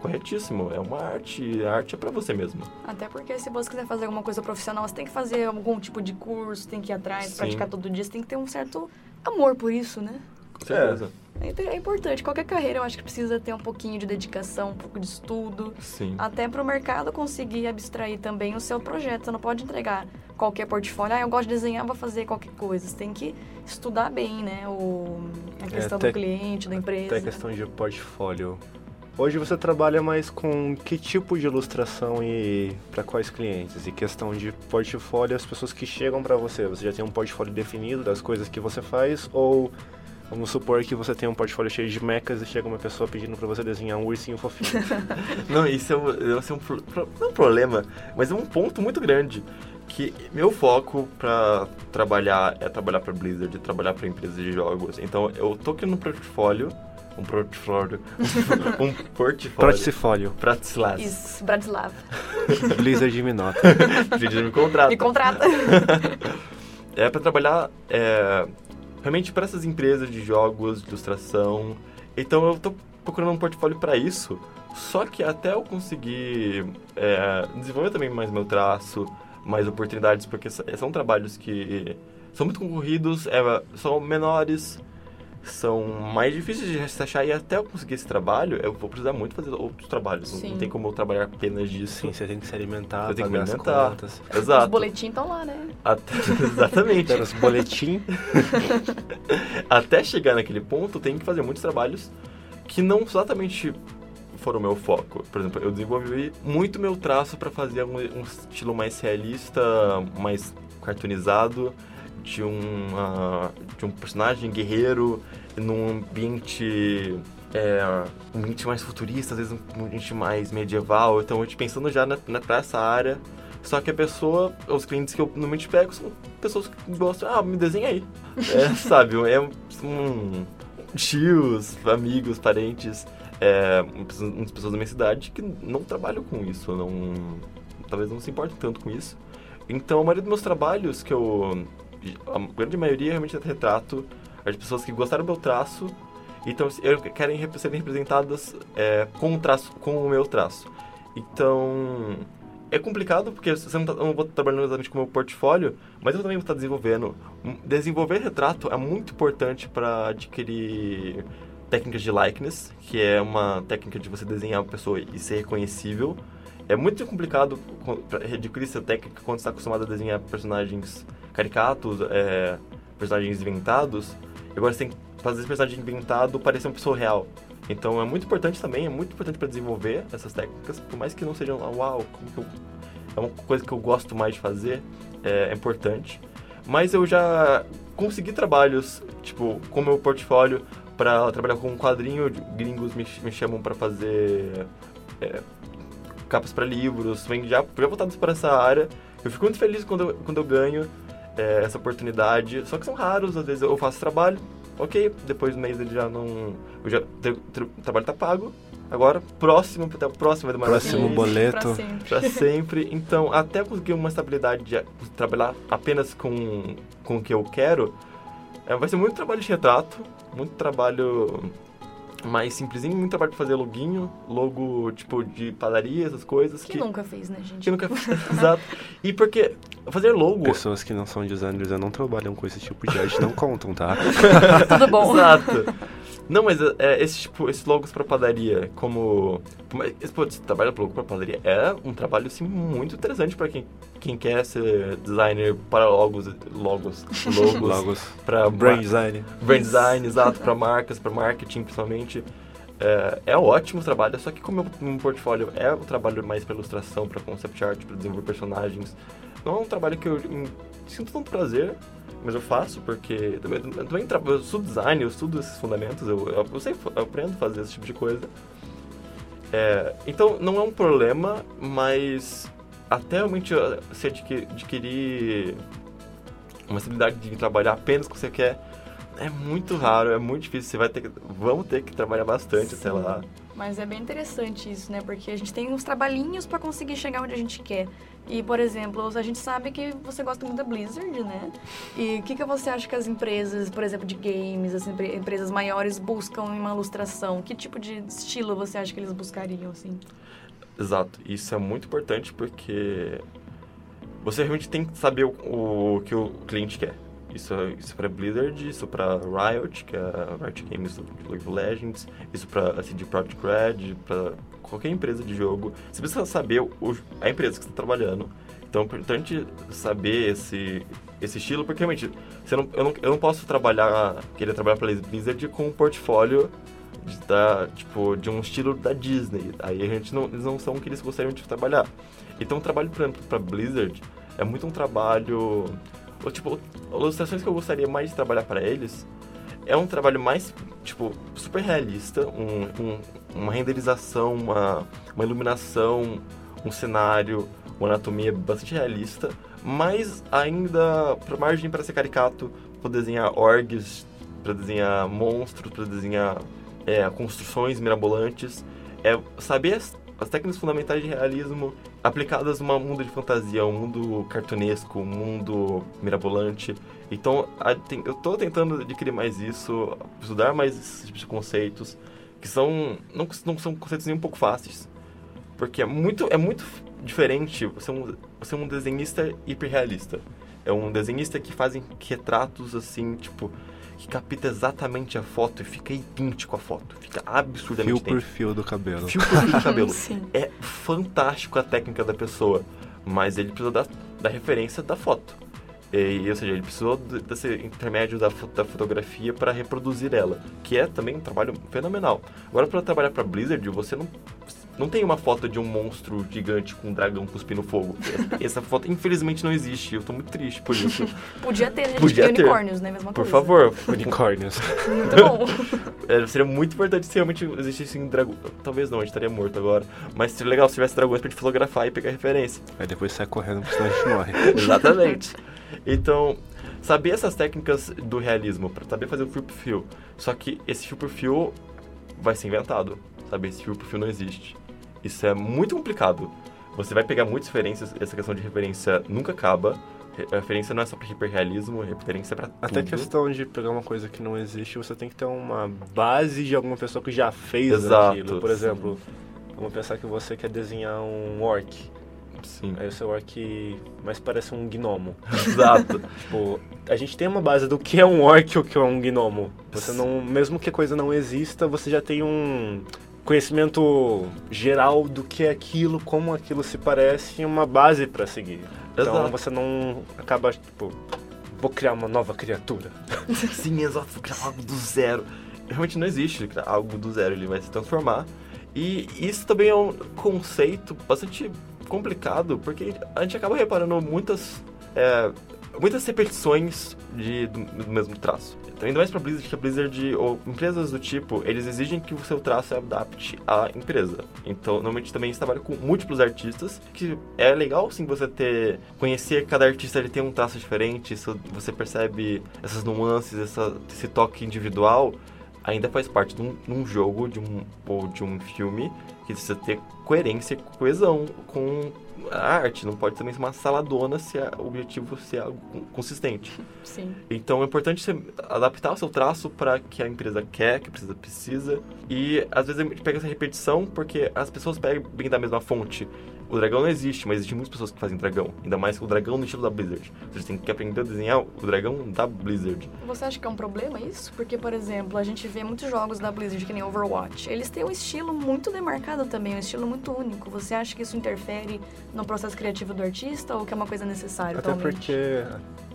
corretíssimo. É uma arte, a arte é para você mesmo. Até porque se você quiser fazer alguma coisa profissional, você tem que fazer algum tipo de curso, tem que ir atrás, Sim. praticar todo dia, você tem que ter um certo amor por isso, né? Com certeza. É. É, é importante. Qualquer carreira eu acho que precisa ter um pouquinho de dedicação, um pouco de estudo. Sim. Até para o mercado conseguir abstrair também o seu projeto. Você não pode entregar qualquer portfólio. Ah, eu gosto de desenhar, vou fazer qualquer coisa. Você tem que estudar bem, né? O, a questão é, do cliente, da empresa. Até a questão de portfólio. Hoje você trabalha mais com que tipo de ilustração e para quais clientes? E questão de portfólio, as pessoas que chegam para você, você já tem um portfólio definido das coisas que você faz ou Vamos supor que você tem um portfólio cheio de mechas e chega uma pessoa pedindo para você desenhar um ursinho fofinho. não, isso é, um, isso é um, não é um problema, mas é um ponto muito grande. Que meu foco para trabalhar é trabalhar para Blizzard, trabalhar para empresas de jogos. Então eu tô aqui no portfólio um portfólio. um portfólio. Portfólio. Pratislas. Isso, Bratislav. Blizzard me nota. Blizzard me contrata. Me contrata. é para trabalhar é, realmente para essas empresas de jogos, de ilustração. Então eu tô procurando um portfólio para isso. Só que até eu conseguir é, desenvolver também mais meu traço, mais oportunidades, porque são trabalhos que são muito concorridos, é, são menores, são mais difíceis de se achar e até eu conseguir esse trabalho, eu vou precisar muito fazer outros trabalhos. Sim. Não tem como eu trabalhar apenas disso. Sim, você tem que se alimentar, você tem que me alimentar. Exato. Os boletins estão lá, né? Até, exatamente. os boletins. até chegar naquele ponto, tem que fazer muitos trabalhos que não exatamente foram o meu foco. Por exemplo, eu desenvolvi muito meu traço para fazer um, um estilo mais realista, mais cartoonizado de, uma, de um personagem guerreiro num ambiente é, um ambiente mais futurista, às vezes um ambiente mais medieval. Então, eu pensando já na, na, pra essa área. Só que a pessoa, os clientes que eu normalmente pego são pessoas que gostam, ah, me desenha aí. É, sabe, é um, tios, amigos, parentes, é, muitas pessoas da minha cidade que não trabalham com isso, não, talvez não se importem tanto com isso. Então, a maioria dos meus trabalhos que eu a grande maioria realmente é retrato as pessoas que gostaram do meu traço então querem serem representadas é, com o traço com o meu traço. Então é complicado porque você não tá, eu não vou trabalhando exatamente com o meu portfólio mas eu também vou estar desenvolvendo. Desenvolver retrato é muito importante para adquirir técnicas de likeness que é uma técnica de você desenhar a pessoa e ser reconhecível. É muito complicado adquirir essa técnica quando está acostumado a desenhar personagens caricatos, é, personagens inventados. Agora você tem que fazer esse personagem inventado parecer uma pessoa real. Então é muito importante também, é muito importante para desenvolver essas técnicas, por mais que não sejam, ah, uau, como que eu, é uma coisa que eu gosto mais de fazer, é, é importante. Mas eu já consegui trabalhos, tipo, com meu portfólio, para trabalhar com um quadrinho, gringos me, me chamam para fazer é, capas para livros, vem já, já voltados para essa área. Eu fico muito feliz quando eu, quando eu ganho é, essa oportunidade, só que são raros, às vezes eu faço trabalho, ok, depois do mês ele já não. Eu já, o trabalho tá pago. Agora, próximo, até o próximo vai demorar Próximo boleto. Pra sempre. pra sempre. Então, até conseguir uma estabilidade de trabalhar apenas com, com o que eu quero, é, vai ser muito trabalho de retrato, muito trabalho mais simplesinho, muito trabalho de fazer loginho, logo tipo de padaria, essas coisas. Que, Que, nunca fez, né, gente? que nunca Exato. E porque fazer logo. Pessoas que não são designers e não trabalham com esse tipo de arte não contam, tá? Tudo bom. Exato. Não, mas é, esse tipo, esses logos pra padaria, como. Pô, esse trabalho pra logo pra padaria é um trabalho assim, muito interessante pra quem, quem quer ser designer para logos, logos, logos, Logos. pra Brain ma- design. brand design, exato, pra marcas, pra marketing principalmente. É, é ótimo o trabalho, só que como meu, portfólio é um trabalho mais pra ilustração, pra concept art, pra desenvolver personagens, não é um trabalho que eu sinto tanto prazer, mas eu faço porque também, eu também eu estudo design, eu estudo esses fundamentos, eu, eu, eu sei, eu aprendo a fazer esse tipo de coisa. É, então não é um problema, mas até realmente se adqui- adquirir uma estabilidade de trabalhar apenas com o que você quer, é muito raro, é muito difícil. Você vai ter que, vamos ter que trabalhar bastante até Sim. lá. Mas é bem interessante isso, né? Porque a gente tem uns trabalhinhos pra conseguir chegar onde a gente quer. E, por exemplo, a gente sabe que você gosta muito da Blizzard, né? E o que, que você acha que as empresas, por exemplo, de games, as empre- empresas maiores buscam em uma ilustração? Que tipo de estilo você acha que eles buscariam, assim? Exato. Isso é muito importante porque você realmente tem que saber o, o que o cliente quer. Isso, isso para Blizzard, isso para Riot, que é a Riot Games do League of Legends, isso para CD Projekt Red, para qualquer empresa de jogo. Você precisa saber o, a empresa que você está trabalhando. Então é importante saber esse, esse estilo, porque realmente você não, eu, não, eu não posso trabalhar, querer trabalhar para Blizzard com um portfólio de, da, tipo, de um estilo da Disney. Aí a gente não, eles não são o que eles gostariam de trabalhar. Então o trabalho, por exemplo, para Blizzard é muito um trabalho. Ou, Tipo, ilustrações que eu gostaria mais de trabalhar para eles é um trabalho mais, tipo, super realista, um, um- uma renderização, uma, uma iluminação, um cenário, uma anatomia bastante realista, mas ainda para margem para ser caricato, para desenhar orgs, para desenhar monstros, para desenhar é, construções mirabolantes, é saber as, as técnicas fundamentais de realismo aplicadas num mundo de fantasia, um mundo cartunesco, um mundo mirabolante. Então, a- eu estou tentando adquirir mais isso, estudar mais esses tipos de conceitos, que são não, não são conceitos nem um pouco fáceis. Porque é muito, é muito diferente você é um, você é um desenhista hiperrealista. É um desenhista que faz retratos assim, tipo, que capta exatamente a foto e fica idêntico à foto. Fica absurdamente Fio por idêntico. fio do cabelo. Fio por fio do cabelo. Sim. É fantástico a técnica da pessoa, mas ele precisou da, da referência da foto. E, ou seja, ele precisou de- desse intermédio da, da fotografia para reproduzir ela, que é também um trabalho fenomenal. Agora, para trabalhar para Blizzard, você não, não tem uma foto de um monstro gigante com um dragão cuspindo fogo. Essa foto, infelizmente, não existe. Eu tô muito triste por isso. Podia ter, gente Podia ter. unicórnios, né? Mesma Por coisa. favor, Unicórnios. Muito bom. É, seria muito importante se realmente existisse um dragão. Talvez não, a gente estaria morto agora. Mas seria legal se tivesse dragões pra gente fotografar e pegar referência. Aí depois sai correndo, porque senão a gente morre. Exatamente. Então, saber essas técnicas do realismo, pra saber fazer o fio por fio. Só que esse fio por fio vai ser inventado. Sabe? Esse fio por fio não existe. Isso é muito complicado. Você vai pegar muitas referências, essa questão de referência nunca acaba. Re- Referência não é só pra hiperrealismo, referência é pra Até tudo. questão de pegar uma coisa que não existe, você tem que ter uma base de alguma pessoa que já fez Exato, aquilo. Por sim. exemplo, vamos pensar que você quer desenhar um orc. Sim. Aí o seu orc mais parece um gnomo. Exato. Tipo, a gente tem uma base do que é um orc e o que é um gnomo. Você não, mesmo que a coisa não exista, você já tem um conhecimento geral do que é aquilo, como aquilo se parece e uma base pra seguir. Então Exato. você não acaba, tipo, vou criar uma nova criatura. Sim, exato, vou criar algo do zero. Realmente não existe criar algo do zero, ele vai se transformar. E isso também é um conceito bastante complicado, porque a gente acaba reparando muitas, é, muitas repetições de, do, do mesmo traço. Então, ainda mais pra Blizzard, que a Blizzard, ou empresas do tipo, eles exigem que o seu traço se adapte à empresa. Então, normalmente também eles trabalham com múltiplos artistas, que é legal sim você ter, conhecer cada artista ele tem um traço diferente, isso você percebe essas nuances, essa, esse toque individual, ainda faz parte de um, de um jogo, de um, ou de um filme, que precisa ter coerência, coesão com a arte. Não pode também ser uma saladona se é, o objetivo ser algo consistente. Sim. Então é importante você adaptar o seu traço para que a empresa quer, que a empresa precisa. E às vezes a gente pega essa repetição porque as pessoas pegam bem da mesma fonte. O dragão não existe, mas existem muitas pessoas que fazem dragão. Ainda mais que o dragão no estilo da Blizzard. Você tem que aprender a desenhar o dragão da Blizzard. Você acha que é um problema isso? Porque, por exemplo, a gente vê muitos jogos da Blizzard, que nem Overwatch. Eles têm um estilo muito demarcado também, um estilo muito único. Você acha que isso interfere no processo criativo do artista ou que é uma coisa necessária Até atualmente? porque,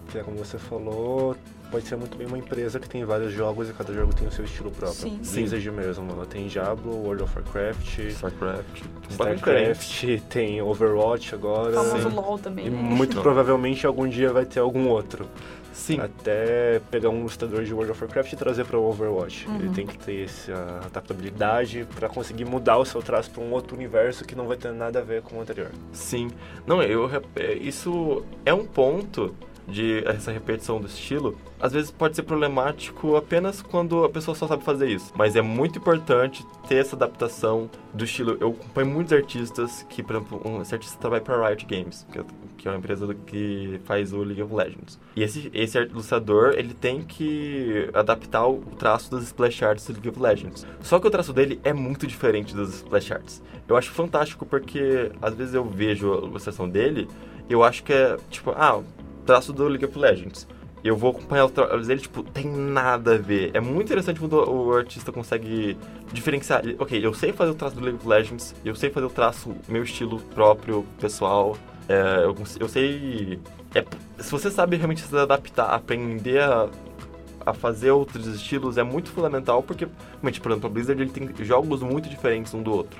que é como você falou, pode ser muito bem uma empresa que tem vários jogos e cada jogo tem o seu estilo próprio. Sim. Blizzard mesmo, ela tem Diablo, World of Warcraft, StarCraft. StarCraft, tem Overwatch O agora. famoso Sim. LOL também, E né? muito Não. provavelmente algum dia vai ter algum outro. Sim. Até pegar um ilustrador de World of Warcraft e trazer para o Overwatch. Uhum. Ele tem que ter essa adaptabilidade para conseguir mudar o seu traço para um outro universo que não vai ter nada a ver com o anterior. Sim. Não, eu é, isso é um ponto de essa repetição do estilo. Às vezes pode ser problemático apenas quando a pessoa só sabe fazer isso. Mas é muito importante ter essa adaptação do estilo. Eu acompanho muitos artistas que, por exemplo, um, esse artista trabalha para Riot Games, que é, que é uma empresa que faz o League of Legends. E esse, esse ilustrador, ele tem que adaptar o traço das splash arts do League of Legends. Só que o traço dele é muito diferente das splash arts. Eu acho fantástico porque às vezes eu vejo a ilustração dele eu acho que é tipo, ah, traço do League of Legends. Eu vou acompanhar o traço dele, tipo, tem nada a ver. É muito interessante quando o artista consegue diferenciar. Ok, eu sei fazer o traço do League of Legends, eu sei fazer o traço, meu estilo próprio, pessoal. É, eu, eu sei. é, se você sabe realmente se adaptar, aprender a, a fazer outros estilos, é muito fundamental, porque, realmente, por exemplo, a Blizzard ele tem jogos muito diferentes um do outro.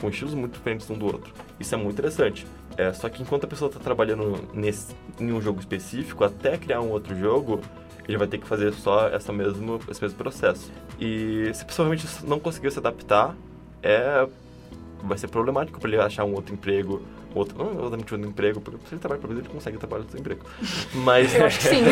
Com estilos muito diferentes um do outro. Isso é muito interessante. É, só que enquanto a pessoa está trabalhando nesse, em um jogo específico, até criar um outro jogo, ele vai ter que fazer só essa mesmo, esse mesmo processo. E se realmente não conseguir se adaptar, é, vai ser problemático para ele achar um outro emprego. Outro, não exatamente outro emprego, porque se ele trabalha para ele consegue trabalhar outro emprego. Mas, Eu acho que sim.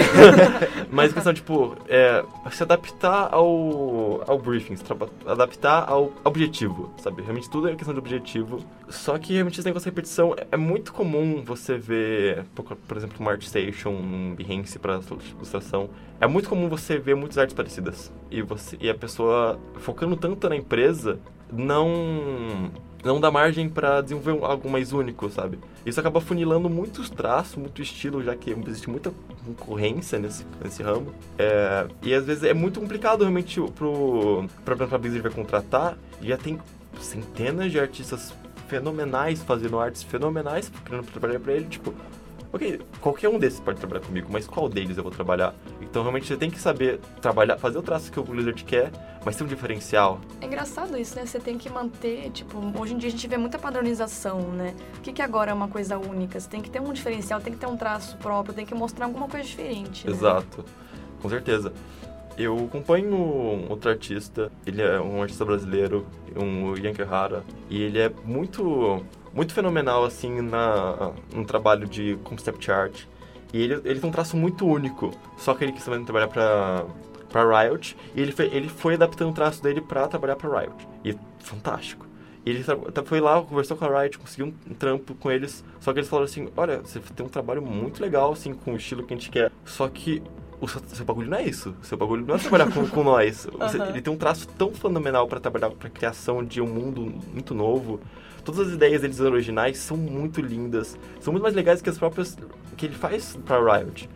mas a questão, tipo, é se adaptar ao, ao briefing, se adaptar ao objetivo, sabe? Realmente tudo é questão de objetivo. Só que realmente esse negócio de repetição é, é muito comum você ver, por, por exemplo, uma ArtStation, um Behance para ilustração. É muito comum você ver muitas artes parecidas. E, você, e a pessoa focando tanto na empresa, não não dá margem para desenvolver algo mais único, sabe? Isso acaba funilando muitos traços, muito estilo, já que existe muita concorrência nesse, nesse ramo. É, e às vezes é muito complicado realmente pro, pra, pra Blizzard vai contratar. Já tem centenas de artistas fenomenais fazendo artes fenomenais, querendo trabalhar pra ele, tipo... Ok, qualquer um desses pode trabalhar comigo, mas qual deles eu vou trabalhar? Então realmente você tem que saber trabalhar, fazer o traço que o Blizzard quer, mas ter um diferencial. É engraçado isso, né? Você tem que manter, tipo, hoje em dia a gente vê muita padronização, né? O que, que agora é uma coisa única? Você tem que ter um diferencial, tem que ter um traço próprio, tem que mostrar alguma coisa diferente. né? Exato, com certeza. Eu acompanho um outro artista, ele é um artista brasileiro, um Ian Hara, e ele é muito, muito fenomenal, assim, na, no trabalho de concept art. E ele, ele tem um traço muito único, só que ele quis também trabalhar pra, pra Riot, e ele foi, ele foi adaptando o traço dele pra trabalhar pra Riot. E é fantástico. E ele tá- foi lá, conversou com a Riot, conseguiu um, trampo com eles. Só que eles falaram assim: olha, você tem um trabalho muito legal, assim, com o estilo que a gente quer. Só que o seu, seu bagulho não é isso. O seu bagulho não é trabalhar com, com nós. Você- Aham. Ele tem um traço tão fenomenal para trabalhar pra criação de um mundo muito novo. Todas as ideias deles originais são muito lindas. São muito mais legais que as próprias que ele faz pra Riot.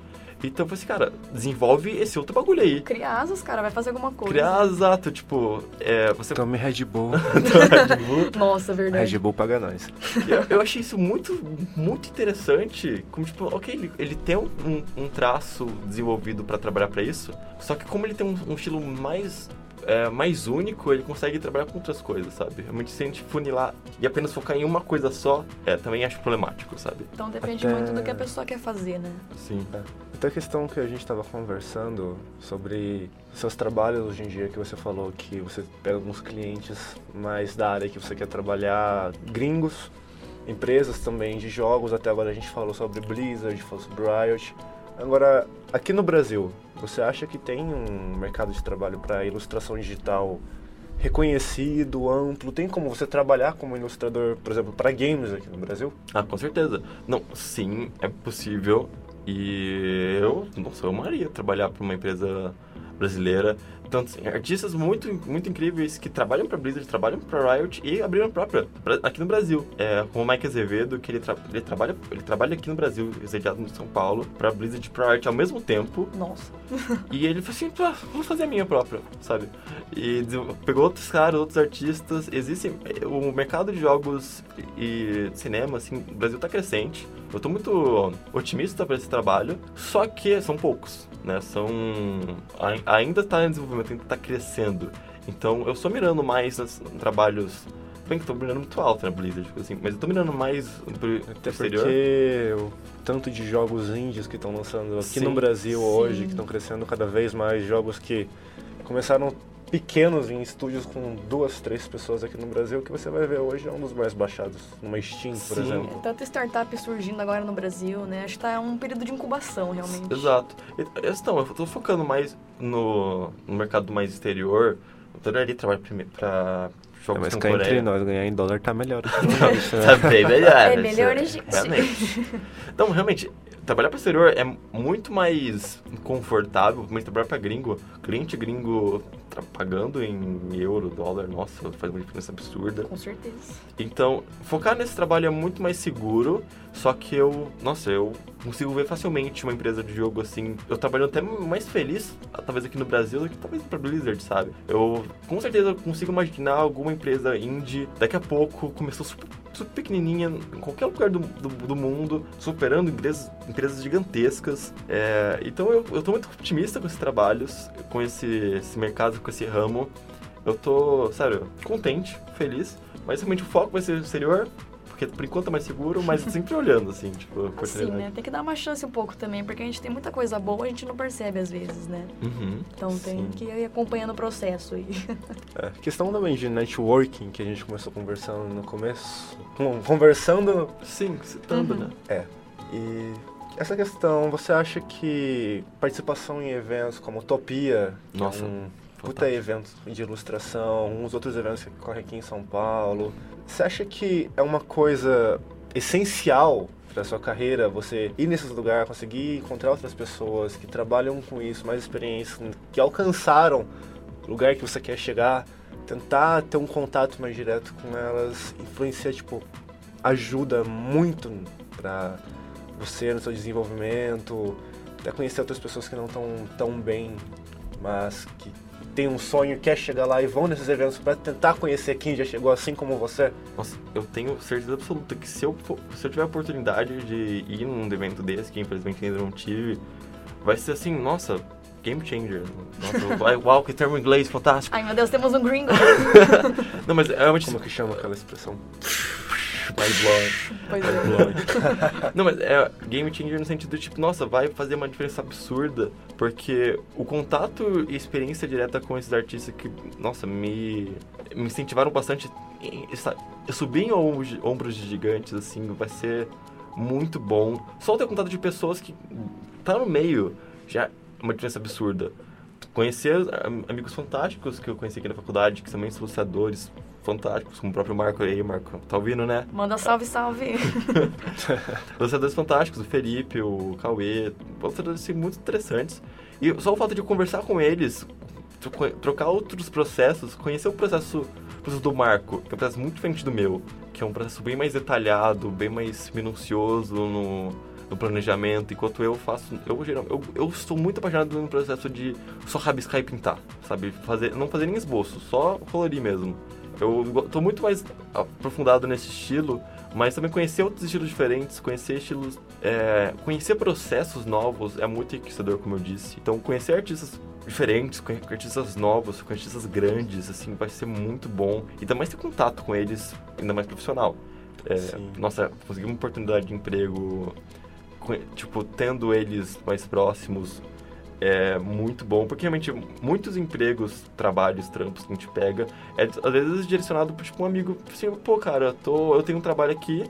Então eu falei assim, cara, desenvolve esse outro bagulho aí. Cria asas, cara, vai fazer alguma coisa. Criar, exato, tipo, é, você... Tome Red Bull. Nossa, verdade. Red Bull paga nós. eu, eu achei isso muito, muito interessante. Como, tipo, ok, ele, ele tem um, um traço desenvolvido para trabalhar para isso, só que como ele tem um, um estilo mais é, mais único, ele consegue trabalhar com outras coisas, sabe? Realmente se a gente funilar e apenas focar em uma coisa só, é, também acho problemático, sabe? Então depende Até- muito do que a pessoa quer fazer, né? Sim. Até a questão que a gente estava conversando sobre seus trabalhos hoje em dia, que você falou que você pega alguns clientes mais da área que você quer trabalhar, gringos, empresas também de jogos, até agora a gente falou sobre Blizzard, falou sobre Riot. Agora, aqui no Brasil, você acha que tem um mercado de trabalho para ilustração digital reconhecido, amplo? Tem como você trabalhar como ilustrador, por exemplo, para games aqui no Brasil? Ah, com certeza. Não, sim, é possível. E eu, nossa, eu amaria trabalhar para uma empresa brasileira. Tanto assim, artistas muito, muito incríveis que trabalham para Blizzard, trabalham para Riot e abriram a própria pra- aqui no Brasil. É, como o Mike Azevedo, que ele, tra- ele, trabalha, ele trabalha aqui no Brasil, sediado em São Paulo, para Blizzard e para Riot ao mesmo tempo. Nossa. E ele falou assim, pá, vou fazer a minha própria, sabe? E pegou outros caras, outros artistas. Existe o mercado de jogos e cinema, assim, o Brasil tá crescente. Eu tô muito otimista para esse trabalho, só que são poucos, né? São ai- ainda tá em desenvolvimento, ainda tá crescendo. Então, eu estou mirando mais nos trabalhos Bem que eu tô mirando muito alto na Blizzard, assim, mas eu tô mirando mais pro Até exterior. porque o tanto de jogos indies que estão lançando aqui Sim. no Brasil Sim. hoje, que estão crescendo cada vez mais, jogos que começaram pequenos em estúdios com duas, três pessoas aqui no Brasil, que você vai ver hoje é um dos mais baixados, numa Steam, por Sim. exemplo. É, tanta startup surgindo agora no Brasil, né? Acho que tá um período de incubação, realmente. Exato. Então, eu tô focando mais no, no mercado mais exterior. Eu adoraria trabalhar prime- pra É, jogos mas com cá entre nós, ganhar em dólar tá melhor. Tá bem melhor. É melhor, isso, gente. Realmente. Então, realmente, trabalhar para o exterior é muito mais confortável, mas trabalhar para gringo, cliente gringo pagando em euro, dólar, nossa, faz uma diferença absurda. Com certeza. Então, focar nesse trabalho é muito mais seguro, só que eu, nossa, eu consigo ver facilmente uma empresa de jogo assim, eu trabalhando até mais feliz, talvez aqui no Brasil, do que talvez pra Blizzard, sabe? Eu com certeza consigo imaginar alguma empresa indie, daqui a pouco começou super, super pequenininha, em qualquer lugar do, do, do mundo, superando empresas, empresas gigantescas. É, então eu, eu tô muito otimista com esses trabalhos, com esse, esse mercado, com esse ramo. Eu tô, sério, contente, feliz. Mas realmente o foco vai ser exterior, porque por enquanto é mais seguro, mas sempre olhando, assim, tipo, Assim, né? Tem que dar uma chance um pouco também, porque a gente tem muita coisa boa, a gente não percebe às vezes, né? Uhum. Então tem Sim. que ir acompanhando o processo aí. É, questão também de networking, que a gente começou conversando no começo. Con- Conversando Sim, citando, Uhum. né? É. E essa questão, você acha que participação em eventos como Utopia, que Nossa, é um puta evento de ilustração, uns outros eventos que ocorrem aqui em São Paulo, você acha que é uma coisa essencial para sua carreira você ir nesses lugares, conseguir encontrar outras pessoas que trabalham com isso, mais experiência, que alcançaram o lugar que você quer chegar, tentar ter um contato mais direto com elas, influencia, tipo, ajuda muito para você no seu desenvolvimento, até conhecer outras pessoas que não estão tão bem, mas que tem um sonho, quer chegar lá e vão nesses eventos para tentar conhecer quem já chegou assim como você. Nossa, eu tenho certeza absoluta que se eu, for- se eu tiver a oportunidade de ir num evento desse, que infelizmente ainda não tive, vai ser assim, nossa, game changer. Nossa, uau, que termo inglês fantástico. Ai meu Deus, temos um gringo. Não, mas é realmente... Como que chama aquela expressão? Mind blowing. é. Não, mas é game changer no sentido de, tipo, nossa, vai fazer uma diferença absurda, porque o contato e experiência direta com esses artistas que, nossa, me, me incentivaram bastante subir em ombros, de gigantes, assim, vai ser muito bom. Só ter contato de pessoas que tá no meio já é uma diferença absurda. Conhecer am- amigos fantásticos que eu conheci aqui na faculdade, que também são ilustradores fantásticos, como o próprio Marco aí, Marco, tá ouvindo, né? Manda salve, salve. Ilustradores fantásticos, o Felipe, o Cauê, ilustradores assim, muito interessantes. E só o fato de conversar com eles, tro- trocar outros processos, conhecer o processo, o processo do Marco, que é um processo muito diferente do meu, que é um processo bem mais detalhado, bem mais minucioso no, no planejamento, enquanto eu faço, eu geral, eu, eu estou muito apaixonado no processo de só rabiscar e pintar, sabe? Fazer, não fazer nem esboço, só colorir mesmo. Eu estou muito mais aprofundado nesse estilo, mas também conhecer outros estilos diferentes, conhecer estilos, é, conhecer processos novos é muito enriquecedor, como eu disse. Então, conhecer artistas diferentes, com artistas novos, com artistas grandes, assim, vai ser muito bom. E também ter contato com eles, ainda mais profissional. É, nossa, conseguir uma oportunidade de emprego, tipo, tendo eles mais próximos, é muito bom, porque realmente muitos empregos, trabalhos, trampos que a gente pega, é às vezes direcionado por tipo, um amigo, assim, pô, cara, tô, eu tenho um trabalho aqui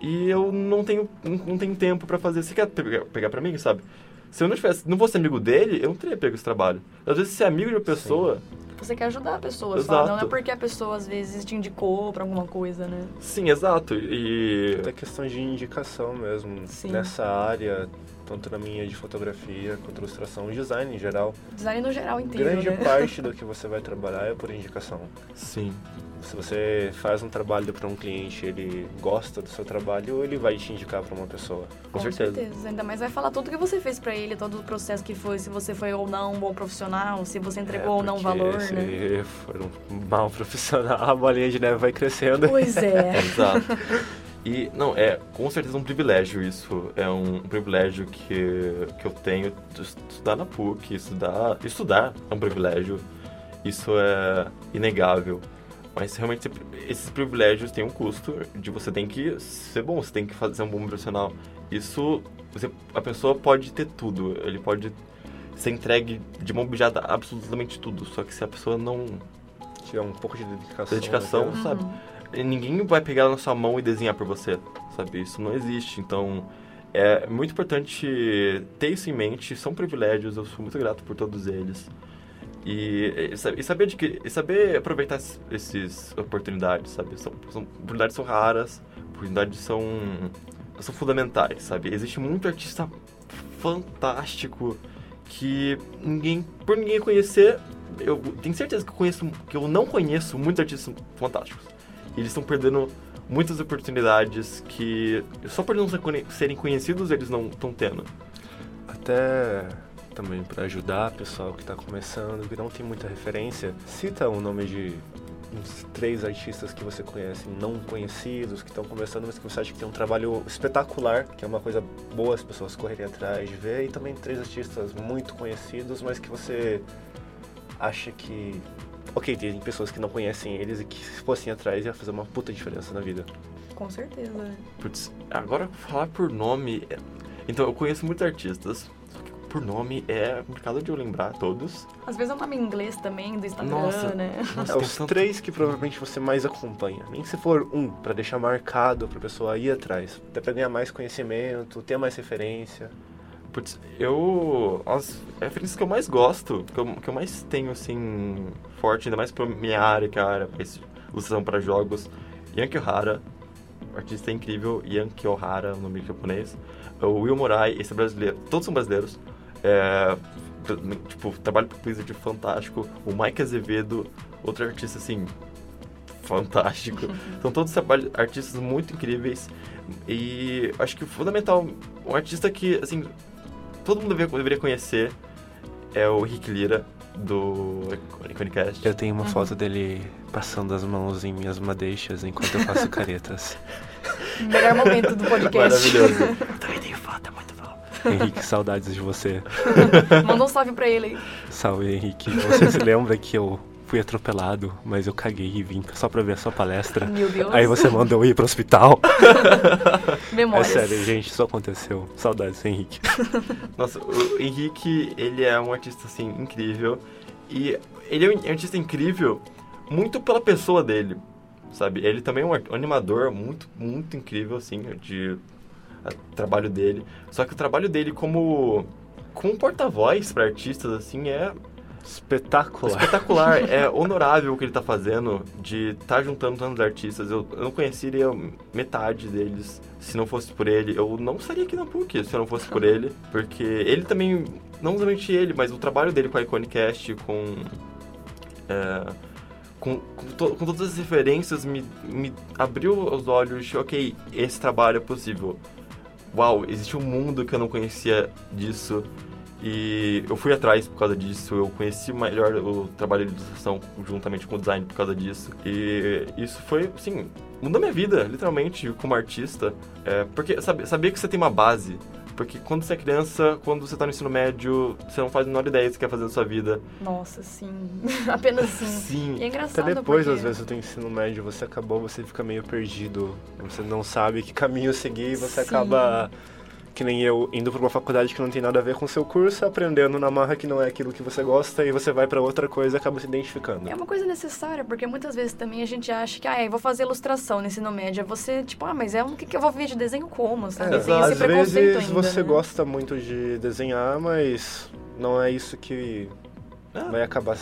e eu não tenho, não tenho tempo para fazer, você quer pegar, pegar pra mim, sabe? Se eu não tivesse, não fosse amigo dele, eu não teria pego esse trabalho. Às vezes, ser amigo de uma pessoa... Sim. Você quer ajudar a pessoa, só. não é porque a pessoa às vezes te indicou pra alguma coisa, né? Sim, exato. E. Questão de indicação mesmo. Sim. Nessa área, tanto na minha de fotografia quanto ilustração, design em geral. Design no geral inteiro. Grande né? parte do que você vai trabalhar é por indicação. Sim. Se você faz um trabalho para um cliente, ele gosta do seu trabalho, ele vai te indicar para uma pessoa. Com, Com certeza. certeza. Ainda mais vai falar tudo que você fez para ele, todo o processo que foi, se você foi ou não um bom profissional, se você entregou é, ou não valor, se né? for um mau profissional, a bolinha de neve vai crescendo. Pois é. Exato. E, não, é com certeza um privilégio isso. É um, privilégio que, que eu tenho estudar na PUC, estudar, estudar é um privilégio. Isso é inegável. Mas realmente esses privilégios têm um custo de você tem que ser bom, você tem que fazer um bom profissional. Isso, você, a pessoa pode ter tudo, ele pode ser entregue de mão beijada absolutamente tudo, só que se a pessoa não tiver um pouco de dedicação, dedicação né? sabe? Ninguém vai pegar na sua mão e desenhar por você, sabe? Isso não existe. Então, é muito importante ter isso em mente. São privilégios, eu sou muito grato por todos eles. E, e saber, de e saber aproveitar essas oportunidades, sabe? São, são, oportunidades são raras, oportunidades são, são fundamentais, sabe? Existe muito artista fantástico que ninguém, por ninguém conhecer, eu tenho certeza que eu conheço, que eu não conheço muitos artistas fantásticos. E eles estão perdendo muitas oportunidades que só por não serem conhecidos eles não estão tendo. Até também para ajudar o pessoal que está começando, que não tem muita referência, cita o nome de uns três artistas que você conhece, não conhecidos, que estão começando, mas que você acha que tem um trabalho espetacular, que é uma coisa boa as pessoas correrem atrás de ver, e também três artistas muito conhecidos, mas que você acha que ok, tem pessoas que não conhecem eles e que se fossem atrás ia fazer uma puta diferença na vida. Com certeza. Né? Putz, agora falar por nome. É, então, eu conheço muitos artistas, só que por nome é complicado de eu lembrar todos. Às vezes é um nome em inglês também, do Instagram, nossa, né? Nossa, é os três que provavelmente você mais acompanha. Nem se for um, para deixar marcado pra pessoa ir atrás. Até pra ganhar mais conhecimento, ter mais referência. Putz, eu. As referências que eu mais gosto, que eu, que eu mais tenho, assim, forte, ainda mais pra minha área, que é a área ilustração para jogos, Yankee Ohara, artista incrível, Yankee Ohara, o nome japonês. O Will Morai, esse é brasileiro, todos são brasileiros. É, tipo, trabalho pro Blizzard fantástico. O Mike Azevedo, outro artista, assim, fantástico. São todos artistas muito incríveis. E acho que o fundamental, um artista que, assim, todo mundo deveria, deveria conhecer é o Rick Lira, do Iconicast. Eu tenho uma uhum. foto dele passando as mãos em minhas madeixas enquanto eu faço caretas. Melhor momento do podcast. Maravilhoso. eu também tenho foto, é muito bom. Henrique, saudades de você. Manda um salve pra ele aí. Salve, Henrique. Você se lembra que eu fui atropelado, mas eu caguei e vim só pra ver a sua palestra. Meu Deus. Aí você mandou eu ir pro hospital. Memórias. É sério, gente, isso aconteceu. Saudades, Henrique. Nossa, o Henrique, ele é um artista, assim, incrível. E ele é um artista incrível muito pela pessoa dele, sabe? Ele também é um animador muito, muito incrível, assim, de a, trabalho dele. Só que o trabalho dele como, como porta-voz para artistas, assim, é Espetacular. Espetacular. é honorável o que ele está fazendo de estar tá juntando tantos artistas. Eu, eu, não conheceria metade deles se não fosse por ele. Eu não estaria aqui na PUC se não fosse por ele. Porque ele também, não somente ele, mas o trabalho dele com a Iconicast, com. É, com, com, to, com, todas as referências, me, me abriu os olhos. Ok, esse trabalho é possível uau, existe um mundo que eu não conhecia disso. E eu fui atrás por causa disso, eu conheci melhor o trabalho de ilustração juntamente com o design por causa disso. E isso foi, assim, mudou minha vida, literalmente, como artista. É, porque sabe, sabia que você tem uma base. Porque quando você é criança, quando você tá no ensino médio, você não faz a menor ideia do que quer fazer da sua vida. Nossa, sim. Apenas sim. Sim. E é engraçado Até depois, porque... às vezes, do ensino médio, você acabou, você fica meio perdido. Você não sabe que caminho seguir e você Sim. acaba, que nem eu, indo pra uma faculdade que não tem nada a ver com o seu curso, aprendendo na marra que não é aquilo que você gosta e você vai pra outra coisa e acaba se identificando. É uma coisa necessária, porque muitas vezes também a gente acha que, ah, eu vou fazer ilustração no ensino médio. É Você, tipo, ah, mas é um que, que eu vou ver de desenho como, sabe? É, Tem às vezes ainda, você né? gosta muito de desenhar, mas não é isso que Ah. vai acabar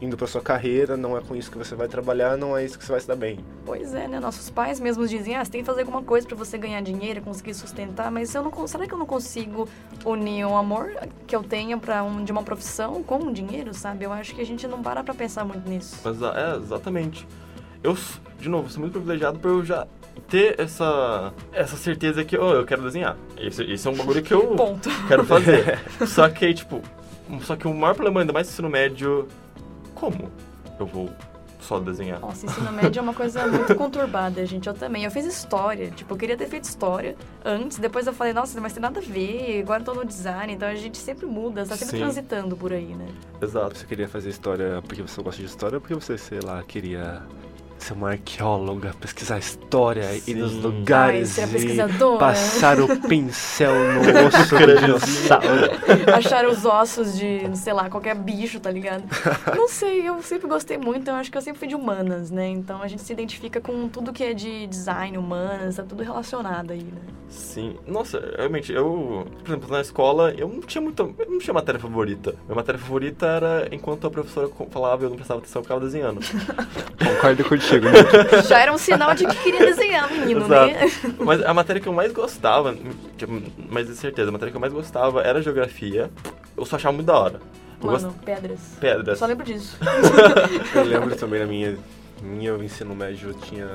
indo pra sua carreira, não é com isso que você vai trabalhar, não é isso que você vai se dar bem. Pois é, né? Nossos pais mesmos dizem, ah, você tem que fazer alguma coisa pra você ganhar dinheiro, conseguir sustentar, mas eu não, será que eu não consigo unir o amor que eu tenho pra um, de uma profissão com o dinheiro, sabe? Eu acho que a gente não para pra pensar muito nisso. Mas é, exatamente. Eu, de novo, sou muito privilegiado por eu já ter essa, essa certeza que oh, eu quero desenhar. Esse, esse é um bagulho que eu Ponto. quero fazer. só que, tipo, só que o maior problema, ainda mais no ensino médio, como eu vou só desenhar? Nossa, ensino médio é uma coisa muito conturbada, gente. Eu também. Eu fiz história. Tipo, eu queria ter feito história antes. Depois eu falei, nossa, mas tem nada a ver. Agora eu tô no design. Então a gente sempre muda. Tá sempre Sim. transitando por aí, né? Exato. Você queria fazer história porque você gosta de história ou porque você, sei lá, queria ser uma arqueóloga, pesquisar história, ir nos Sim. lugares Ai, ser e pesquisadora. passar o pincel no osso do dinossauro. Achar os ossos de, sei lá, qualquer bicho, tá ligado? Não sei, eu sempre gostei muito. Eu acho que eu sempre fui de humanas, né? Então a gente se identifica com tudo que é de design, humanas, tá tudo relacionado aí, né? Sim. Nossa, realmente, eu, por exemplo, na escola, eu não tinha muita. Eu não tinha matéria favorita. Minha matéria favorita era enquanto a professora falava eu não prestava atenção, eu ficava desenhando. Concordo contigo, Já era um sinal de que queria desenhar, menino, né? Mas a matéria que eu mais gostava, mas de certeza, a matéria que eu mais gostava era geografia. Eu só achava muito da hora. Mano, gosto pedras. pedras. Só lembro disso. Eu lembro também na minha, minha ensino médio tinha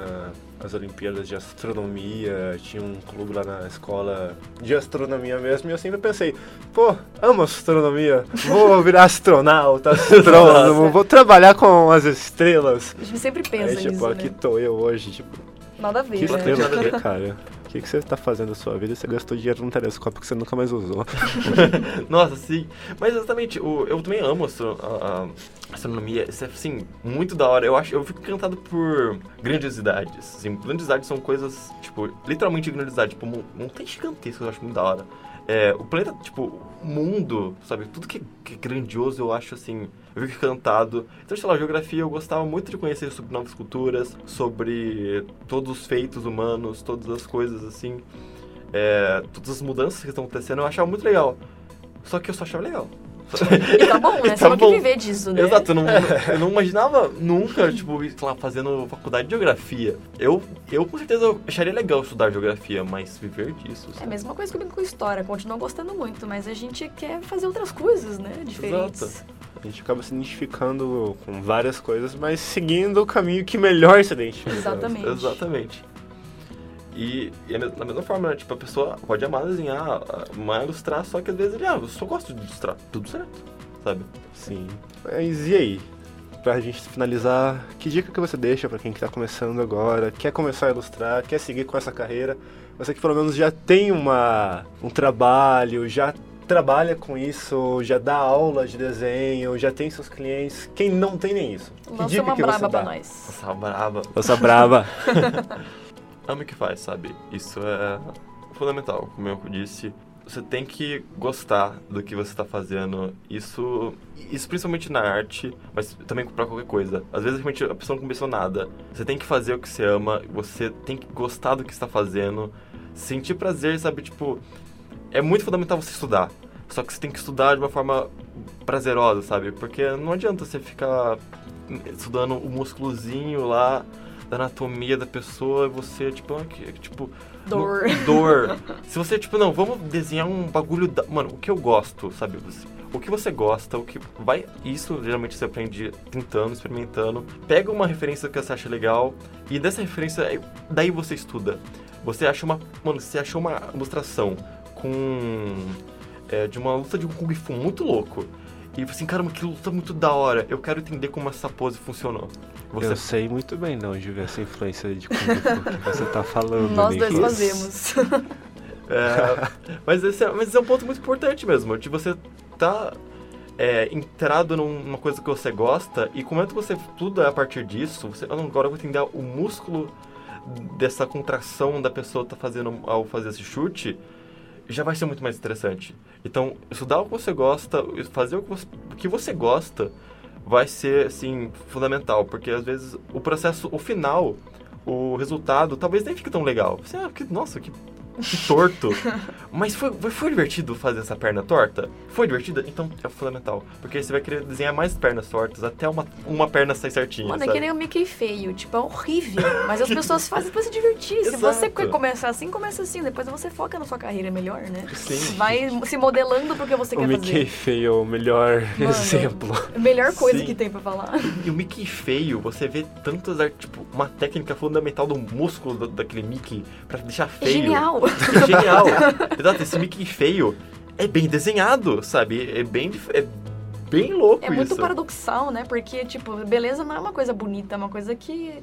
as Olimpíadas de Astronomia, tinha um clube lá na escola de astronomia mesmo, e eu sempre pensei, pô, amo astronomia, vou virar astronauta, astrônomo, vou trabalhar com as estrelas. A gente sempre Aí, pensa tipo, nisso, aqui né? tô eu hoje, tipo, Nada a ver, que né? estrela que é, cara? Que, que você tá fazendo na sua vida? Você gastou dinheiro num telescópio que você nunca mais usou. Nossa, sim. Mas exatamente, o, eu também amo astro- a, a astronomia. Isso é, assim, muito da hora. Eu acho, eu fico encantado por grandiosidades. Assim, grandiosidades são coisas, tipo, literalmente grandiosidade. Tipo, mon- montanha gigantesca, eu acho muito da hora. É, o planeta, tipo, o mundo, sabe? Tudo que, que é grandioso, eu acho, assim, eu fico encantado. Então, sei lá, geografia, eu gostava muito de conhecer sobre novas culturas, sobre todos os feitos humanos, todas as coisas, assim. É, todas as mudanças que estão acontecendo, eu achava muito legal. Só que eu só achava legal. E tá bom, né? Tá Você bom. quer viver disso, né? Exato, eu não, eu não imaginava nunca, tipo, sei lá, fazendo faculdade de geografia. Eu, eu com certeza acharia legal estudar geografia, mas viver disso. É a sabe? mesma coisa comigo com história. Continuo gostando muito, mas a gente quer fazer outras coisas, né? Diferentes. Exato. A gente acaba se identificando com várias coisas, mas seguindo o caminho que melhor se identifica. Exatamente. Exatamente. E, e é da mesma forma, né? Tipo, a pessoa pode amar desenhar, amar ilustrar, só que às vezes ele, ah, eu só gosto de ilustrar. Tudo certo, sabe? Sim. Mas e aí? Pra gente finalizar, que dica que você deixa pra quem que tá começando agora, quer começar a ilustrar, quer seguir com essa carreira? Você que pelo menos já tem uma, um trabalho, já trabalha com isso, já dá aula de desenho, já tem seus clientes. Quem não tem nem isso? Que Lança dica uma que braba você pra dá? nós. Nossa, brava. Nossa brava. Ame o que faz, sabe? Isso é fundamental, como eu disse. Você tem que gostar do que você está fazendo. Isso, isso principalmente na arte, mas também para qualquer coisa. Às vezes realmente a pessoa não começou nada. Você tem que fazer o que você ama, você tem que gostar do que está fazendo, sentir prazer, sabe? Tipo, é muito fundamental você estudar. Só que você tem que estudar de uma forma prazerosa, sabe? Porque não adianta você ficar estudando o músculozinho lá da anatomia da pessoa e você, tipo, ah, tipo... Dor. no- dor. Se você, tipo, não, vamos desenhar um bagulho... Da... Mano, o que eu gosto, sabe? Você- o que você gosta, o que vai... Isso, geralmente, você aprende tentando, experimentando. Pega uma referência que você acha legal e dessa referência, aí- daí você estuda. Você acha uma. Mano, você achou uma ilustração com. é, de uma luta de um Kung Fu muito louco. E você assim, caramba, que luta muito da hora. Eu quero entender como essa pose funcionou. Você Eu sei muito bem de onde essa influência de Kung Fu que você tá falando. Nós dois Nicolas. fazemos. É, mas, esse é, mas esse é um ponto muito importante mesmo, de você tá é, entrado num- numa coisa que você gosta e como é que você estuda a partir disso, você ah, não, agora eu vou entender o músculo dessa contração da pessoa tá fazendo ao fazer esse chute, já vai ser muito mais interessante. Então, estudar o que você gosta, fazer o que você, o que você gosta, vai ser, assim, fundamental. Porque, às vezes, o processo, o final, o resultado, talvez nem fique tão legal. Você, ah, que, nossa, que, torto. Mas foi, foi, divertido fazer essa perna torta? Foi divertido? Então, é fundamental. Porque aí você vai querer desenhar mais pernas tortas até uma, uma perna sair certinha, Mano, é sabe? que nem o Mickey feio. Tipo, é horrível. Mas as pessoas fazem pra se divertir. Se você começar assim, começa assim. Depois você foca na sua carreira melhor, né? Sim. Vai se modelando porque você O quer Mickey fazer. feio é o melhor Mano, exemplo. Melhor coisa Sim. que tem pra falar. E o Mickey feio, você vê tantas, tipo, uma técnica fundamental do músculo do- daquele Mickey pra deixar É feio. genial. É genial. Exato, esse Mickey feio é bem desenhado, sabe? É bem, é bem louco É muito isso. paradoxal, né? Porque, tipo, beleza não é uma coisa bonita, é uma coisa que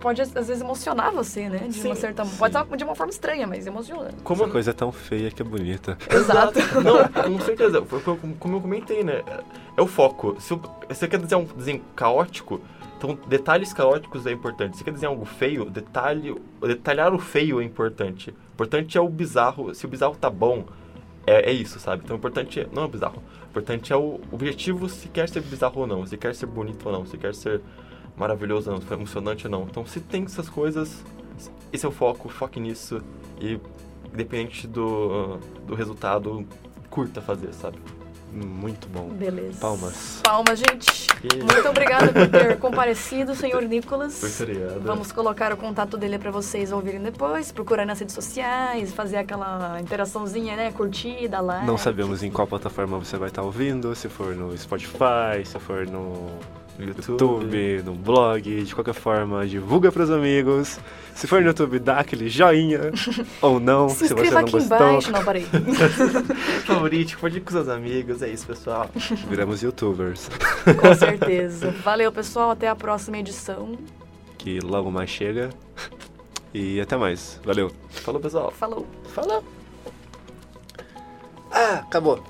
pode, às vezes, emocionar você, né? De uma Sim, certa... sim. Pode ser de uma forma estranha, mas emociona. Como, Essa coisa é tão feia que é bonita. Exato. Não, com certeza. Foi como eu comentei, né? É o foco. Se você quer desenhar um desenho caótico, então detalhes caóticos é importante. Se você quer desenhar algo feio, detalhe, detalhar o feio é importante. O importante é o bizarro. Se o bizarro tá bom, é, é isso, sabe? Então o importante é, não é o bizarro. O importante é o objetivo se quer ser bizarro ou não, se quer ser bonito ou não, se quer ser maravilhoso ou não, se for emocionante ou não. Então se tem essas coisas, esse é o foco, foque nisso e independente do, do resultado, curta fazer, sabe? Muito bom. Beleza. Palmas. Palmas, gente. E- Muito obrigada por ter comparecido, senhor Nicolas. Muito obrigado. Vamos colocar o contato dele para vocês ouvirem depois, procurar nas redes sociais, fazer aquela interaçãozinha, né? Curtida, like. Não sabemos em qual plataforma você vai estar ouvindo, se for no Spotify, se for no YouTube, no blog, de qualquer forma, divulga pros amigos. Se for no YouTube, dá aquele joinha ou não, Se se, você inscreva não aqui gostou. embaixo. Não, parei. Favorite, compartilhe com seus amigos. É isso, pessoal. Viramos youtubers, Com certeza. Valeu, pessoal. Até a próxima edição. que logo mais chega. E até mais. Valeu. Falou, pessoal. Falou. Falou. Ah, acabou.